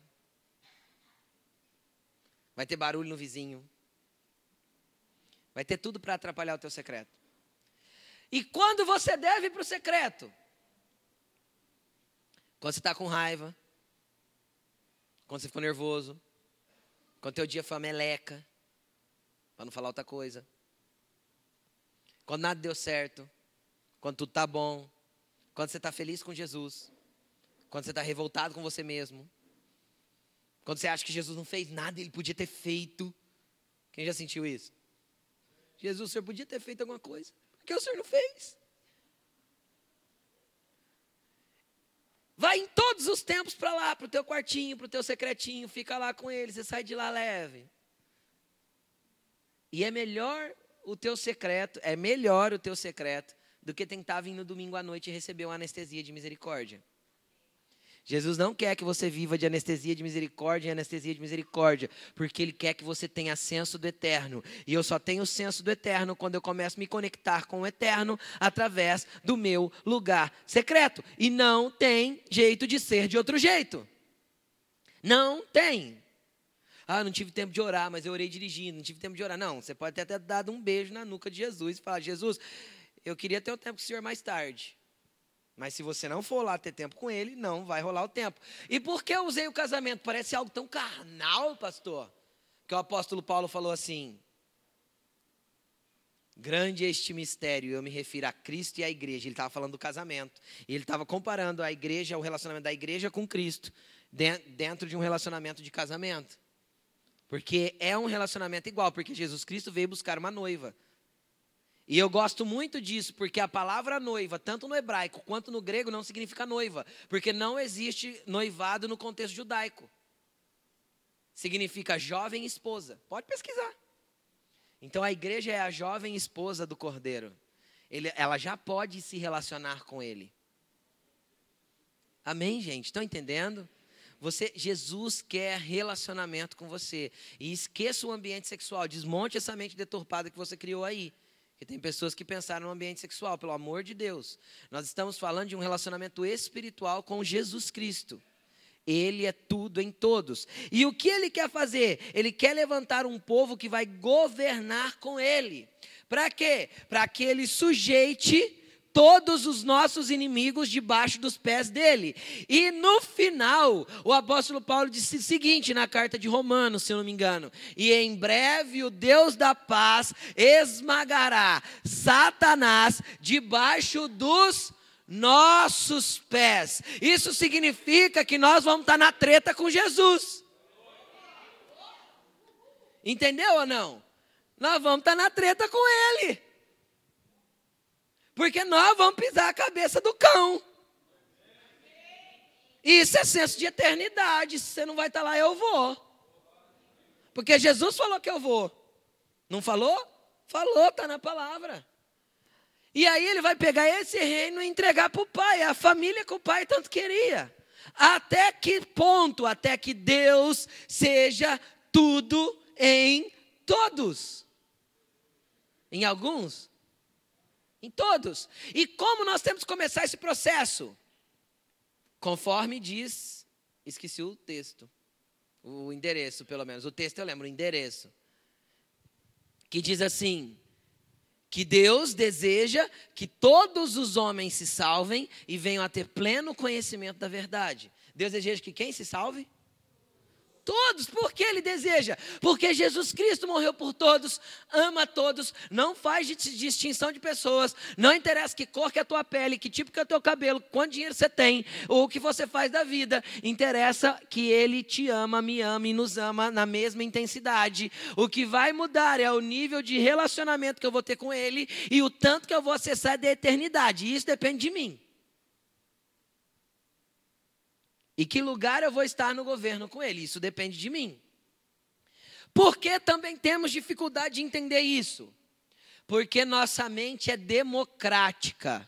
Vai ter barulho no vizinho. Vai ter tudo para atrapalhar o teu secreto. E quando você deve para o secreto? Quando você está com raiva. Quando você ficou nervoso. Quando teu dia foi uma meleca. Para não falar outra coisa. Quando nada deu certo. Quando tudo está bom. Quando você está feliz com Jesus. Quando você está revoltado com você mesmo. Quando você acha que Jesus não fez nada, ele podia ter feito. Quem já sentiu isso? Jesus, o senhor podia ter feito alguma coisa que o Senhor não fez. Vai em todos os tempos para lá, para o teu quartinho, para o teu secretinho, fica lá com ele, você sai de lá leve. E é melhor o teu secreto, é melhor o teu secreto do que tentar vir no domingo à noite e receber uma anestesia de misericórdia. Jesus não quer que você viva de anestesia de misericórdia em anestesia de misericórdia, porque Ele quer que você tenha senso do eterno. E eu só tenho senso do eterno quando eu começo a me conectar com o eterno através do meu lugar secreto. E não tem jeito de ser de outro jeito. Não tem. Ah, não tive tempo de orar, mas eu orei dirigindo, não tive tempo de orar. Não, você pode até ter dado um beijo na nuca de Jesus e falar: Jesus, eu queria ter o tempo com o Senhor mais tarde. Mas se você não for lá ter tempo com ele, não vai rolar o tempo. E por que eu usei o casamento? Parece algo tão carnal, pastor. Que o apóstolo Paulo falou assim: Grande é este mistério, eu me refiro a Cristo e à igreja. Ele estava falando do casamento. E ele estava comparando a igreja, o relacionamento da igreja com Cristo, dentro de um relacionamento de casamento. Porque é um relacionamento igual, porque Jesus Cristo veio buscar uma noiva. E eu gosto muito disso, porque a palavra noiva, tanto no hebraico quanto no grego, não significa noiva, porque não existe noivado no contexto judaico. Significa jovem esposa. Pode pesquisar. Então a igreja é a jovem esposa do cordeiro. Ele, ela já pode se relacionar com ele. Amém, gente? Estão entendendo? Você, Jesus quer relacionamento com você. E esqueça o ambiente sexual. Desmonte essa mente deturpada que você criou aí. Porque tem pessoas que pensaram no ambiente sexual, pelo amor de Deus. Nós estamos falando de um relacionamento espiritual com Jesus Cristo. Ele é tudo em todos. E o que ele quer fazer? Ele quer levantar um povo que vai governar com ele. Para quê? Para que ele sujeite todos os nossos inimigos debaixo dos pés dele. E no final, o apóstolo Paulo disse o seguinte na carta de Romanos, se eu não me engano: E em breve o Deus da paz esmagará Satanás debaixo dos nossos pés. Isso significa que nós vamos estar na treta com Jesus. Entendeu ou não? nós vamos estar na treta com ele. Porque nós vamos pisar a cabeça do cão. Isso é senso de eternidade. Se você não vai estar lá, eu vou. Porque Jesus falou que eu vou. Não falou? Falou, está na palavra. E aí ele vai pegar esse reino e entregar para o pai, a família que o pai tanto queria. Até que ponto? Até que Deus seja tudo em todos. Em alguns? Em todos. E como nós temos que começar esse processo? Conforme diz, esqueci o texto, o endereço, pelo menos. O texto eu lembro, o endereço. Que diz assim: que Deus deseja que todos os homens se salvem e venham a ter pleno conhecimento da verdade. Deus deseja que quem se salve? Todos, porque Ele deseja, porque Jesus Cristo morreu por todos, ama todos, não faz distinção de pessoas, não interessa que cor que é a tua pele, que tipo que é o teu cabelo, quanto dinheiro você tem, ou o que você faz da vida, interessa que Ele te ama, me ama e nos ama na mesma intensidade. O que vai mudar é o nível de relacionamento que eu vou ter com Ele e o tanto que eu vou acessar da eternidade, e isso depende de mim. E que lugar eu vou estar no governo com ele? Isso depende de mim. Por que também temos dificuldade de entender isso? Porque nossa mente é democrática.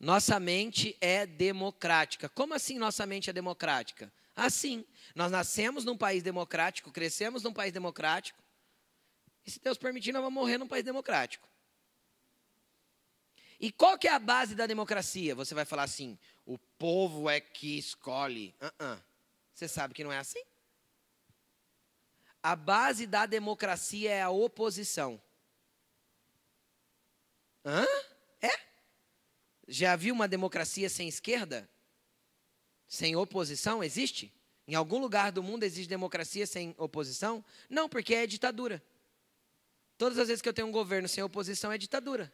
Nossa mente é democrática. Como assim nossa mente é democrática? Assim, nós nascemos num país democrático, crescemos num país democrático, e se Deus permitir, nós vamos morrer num país democrático. E qual que é a base da democracia? Você vai falar assim, o povo é que escolhe. Uh -uh. Você sabe que não é assim? A base da democracia é a oposição. Hã? É? Já viu uma democracia sem esquerda? Sem oposição? Existe? Em algum lugar do mundo existe democracia sem oposição? Não, porque é ditadura. Todas as vezes que eu tenho um governo sem oposição é ditadura.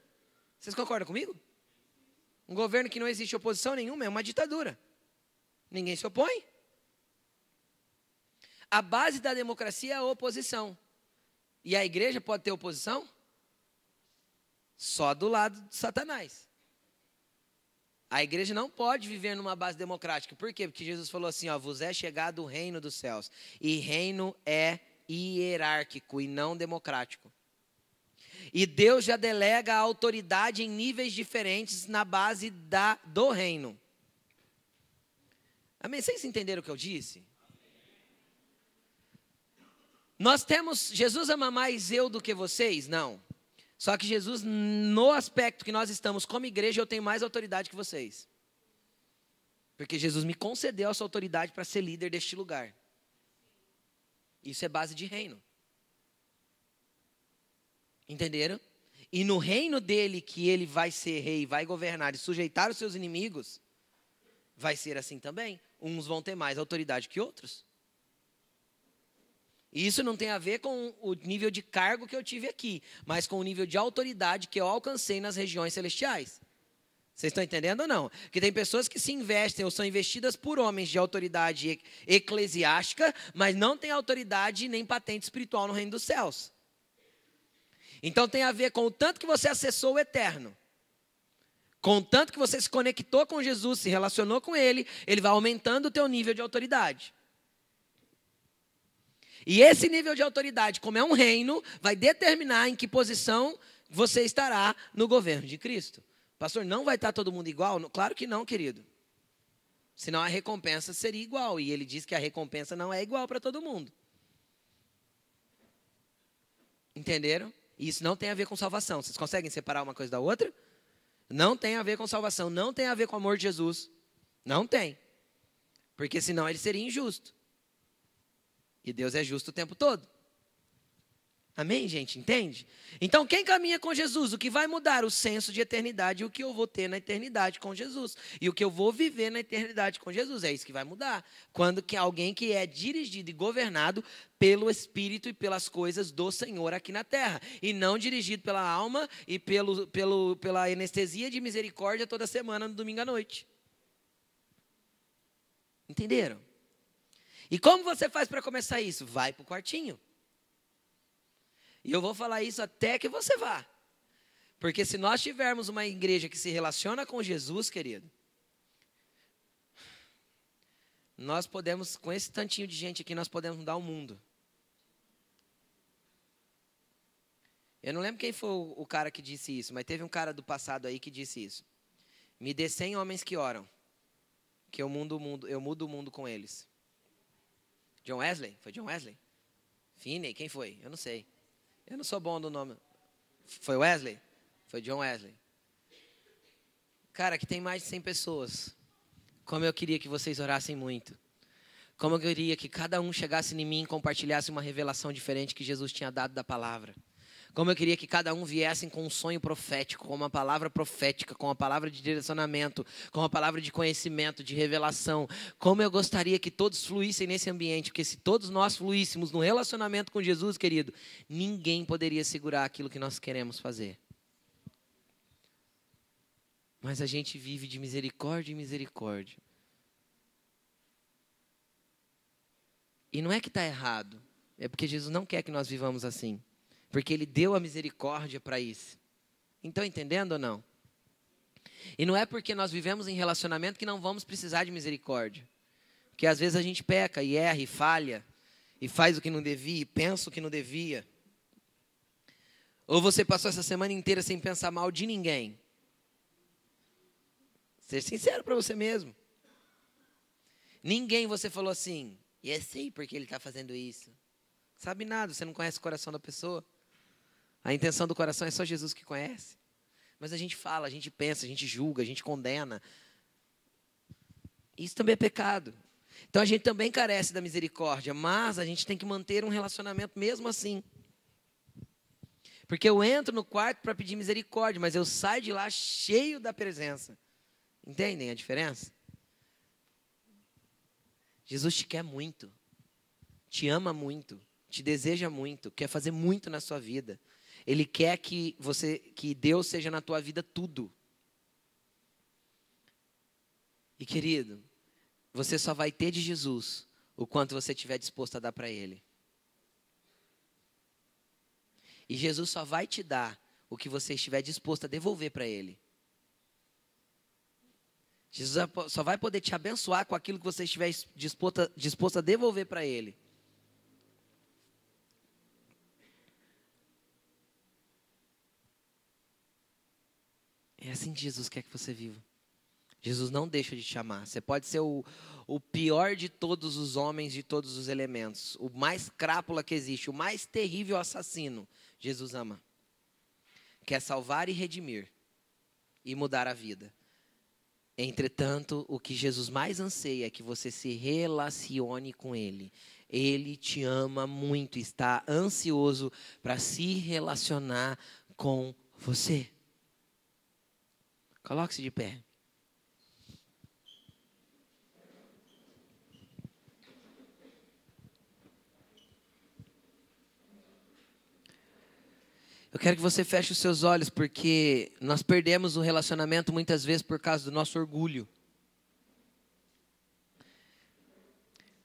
Vocês concordam comigo? Um governo que não existe oposição nenhuma é uma ditadura. Ninguém se opõe. A base da democracia é a oposição. E a igreja pode ter oposição? Só do lado de Satanás. A igreja não pode viver numa base democrática. Por quê? Porque Jesus falou assim: ó, vos é chegado o reino dos céus. E reino é hierárquico e não democrático. E Deus já delega a autoridade em níveis diferentes na base da, do reino. Amém? Vocês entenderam o que eu disse? Nós temos, Jesus ama mais eu do que vocês? Não. Só que Jesus, no aspecto que nós estamos como igreja, eu tenho mais autoridade que vocês. Porque Jesus me concedeu essa autoridade para ser líder deste lugar. Isso é base de reino. Entenderam? E no reino dele, que ele vai ser rei, vai governar e sujeitar os seus inimigos, vai ser assim também. Uns vão ter mais autoridade que outros. E isso não tem a ver com o nível de cargo que eu tive aqui, mas com o nível de autoridade que eu alcancei nas regiões celestiais. Vocês estão entendendo ou não? Que tem pessoas que se investem ou são investidas por homens de autoridade eclesiástica, mas não têm autoridade nem patente espiritual no reino dos céus. Então tem a ver com o tanto que você acessou o eterno. Com o tanto que você se conectou com Jesus, se relacionou com Ele, Ele vai aumentando o teu nível de autoridade. E esse nível de autoridade, como é um reino, vai determinar em que posição você estará no governo de Cristo. Pastor, não vai estar todo mundo igual? Claro que não, querido. Senão a recompensa seria igual. E ele diz que a recompensa não é igual para todo mundo. Entenderam? E isso não tem a ver com salvação. Vocês conseguem separar uma coisa da outra? Não tem a ver com salvação, não tem a ver com o amor de Jesus. Não tem. Porque senão ele seria injusto. E Deus é justo o tempo todo. Amém, gente? Entende? Então, quem caminha com Jesus, o que vai mudar? O senso de eternidade e o que eu vou ter na eternidade com Jesus. E o que eu vou viver na eternidade com Jesus. É isso que vai mudar. Quando que alguém que é dirigido e governado pelo Espírito e pelas coisas do Senhor aqui na terra. E não dirigido pela alma e pelo, pelo, pela anestesia de misericórdia toda semana no domingo à noite. Entenderam? E como você faz para começar isso? Vai para o quartinho. E eu vou falar isso até que você vá. Porque se nós tivermos uma igreja que se relaciona com Jesus, querido, nós podemos, com esse tantinho de gente aqui, nós podemos mudar o mundo. Eu não lembro quem foi o cara que disse isso, mas teve um cara do passado aí que disse isso. Me dê 100 homens que oram, que eu mudo o mundo, eu mudo o mundo com eles. John Wesley? Foi John Wesley? Finney? Quem foi? Eu não sei. Eu não sou bom do nome. Foi Wesley? Foi John Wesley. Cara, que tem mais de 100 pessoas. Como eu queria que vocês orassem muito. Como eu queria que cada um chegasse em mim e compartilhasse uma revelação diferente que Jesus tinha dado da palavra. Como eu queria que cada um viesse com um sonho profético, com uma palavra profética, com uma palavra de direcionamento, com uma palavra de conhecimento, de revelação. Como eu gostaria que todos fluíssem nesse ambiente, porque se todos nós fluíssemos no relacionamento com Jesus, querido, ninguém poderia segurar aquilo que nós queremos fazer. Mas a gente vive de misericórdia em misericórdia. E não é que está errado, é porque Jesus não quer que nós vivamos assim. Porque ele deu a misericórdia para isso. Então, entendendo ou não? E não é porque nós vivemos em relacionamento que não vamos precisar de misericórdia. Porque às vezes a gente peca e erra e falha, e faz o que não devia, e pensa o que não devia. Ou você passou essa semana inteira sem pensar mal de ninguém. Ser sincero para você mesmo. Ninguém você falou assim, e é sei porque ele está fazendo isso. Sabe nada, você não conhece o coração da pessoa. A intenção do coração é só Jesus que conhece. Mas a gente fala, a gente pensa, a gente julga, a gente condena. Isso também é pecado. Então a gente também carece da misericórdia, mas a gente tem que manter um relacionamento mesmo assim. Porque eu entro no quarto para pedir misericórdia, mas eu saio de lá cheio da presença. Entendem a diferença? Jesus te quer muito, te ama muito, te deseja muito, quer fazer muito na sua vida. Ele quer que você, que Deus seja na tua vida tudo. E querido, você só vai ter de Jesus o quanto você estiver disposto a dar para Ele. E Jesus só vai te dar o que você estiver disposto a devolver para Ele. Jesus só vai poder te abençoar com aquilo que você estiver disposto a, disposto a devolver para Ele. É assim que Jesus quer que você viva. Jesus não deixa de te amar. Você pode ser o, o pior de todos os homens, de todos os elementos, o mais crápula que existe, o mais terrível assassino. Jesus ama. Quer salvar e redimir e mudar a vida. Entretanto, o que Jesus mais anseia é que você se relacione com Ele. Ele te ama muito, está ansioso para se relacionar com você. Coloque-se de pé. Eu quero que você feche os seus olhos, porque nós perdemos o relacionamento muitas vezes por causa do nosso orgulho.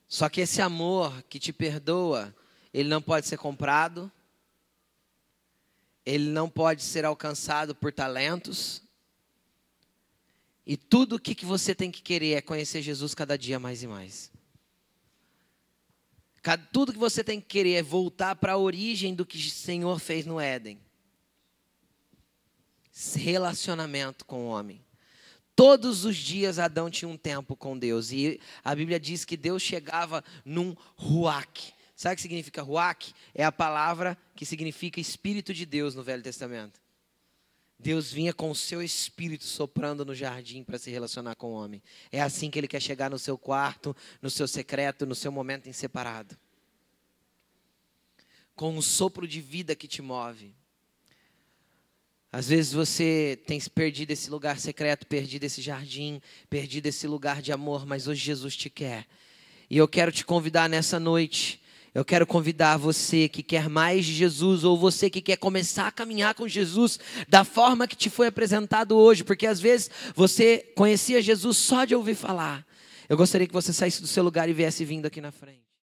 Só que esse amor que te perdoa, ele não pode ser comprado, ele não pode ser alcançado por talentos, e tudo o que, você tem que querer é conhecer Jesus cada dia mais e mais. Tudo que você tem que querer é voltar para a origem do que o Senhor fez no Éden. Relacionamento com o homem. Todos os dias Adão tinha um tempo com Deus. E a Bíblia diz que Deus chegava num ruach. Sabe o que significa ruach? É a palavra que significa Espírito de Deus no Velho Testamento. Deus vinha com o seu espírito soprando no jardim para se relacionar com o homem. É assim que ele quer chegar no seu quarto, no seu secreto, no seu momento em separado. Com um sopro de vida que te move. Às vezes você tem perdido esse lugar secreto, perdido esse jardim, perdido esse lugar de amor, mas hoje Jesus te quer. E eu quero te convidar nessa noite eu quero convidar você que quer mais de Jesus ou você que quer começar a caminhar com Jesus da forma que te foi apresentado hoje, porque às vezes você conhecia Jesus só de ouvir falar. Eu gostaria que você saísse do seu lugar e viesse vindo aqui na frente.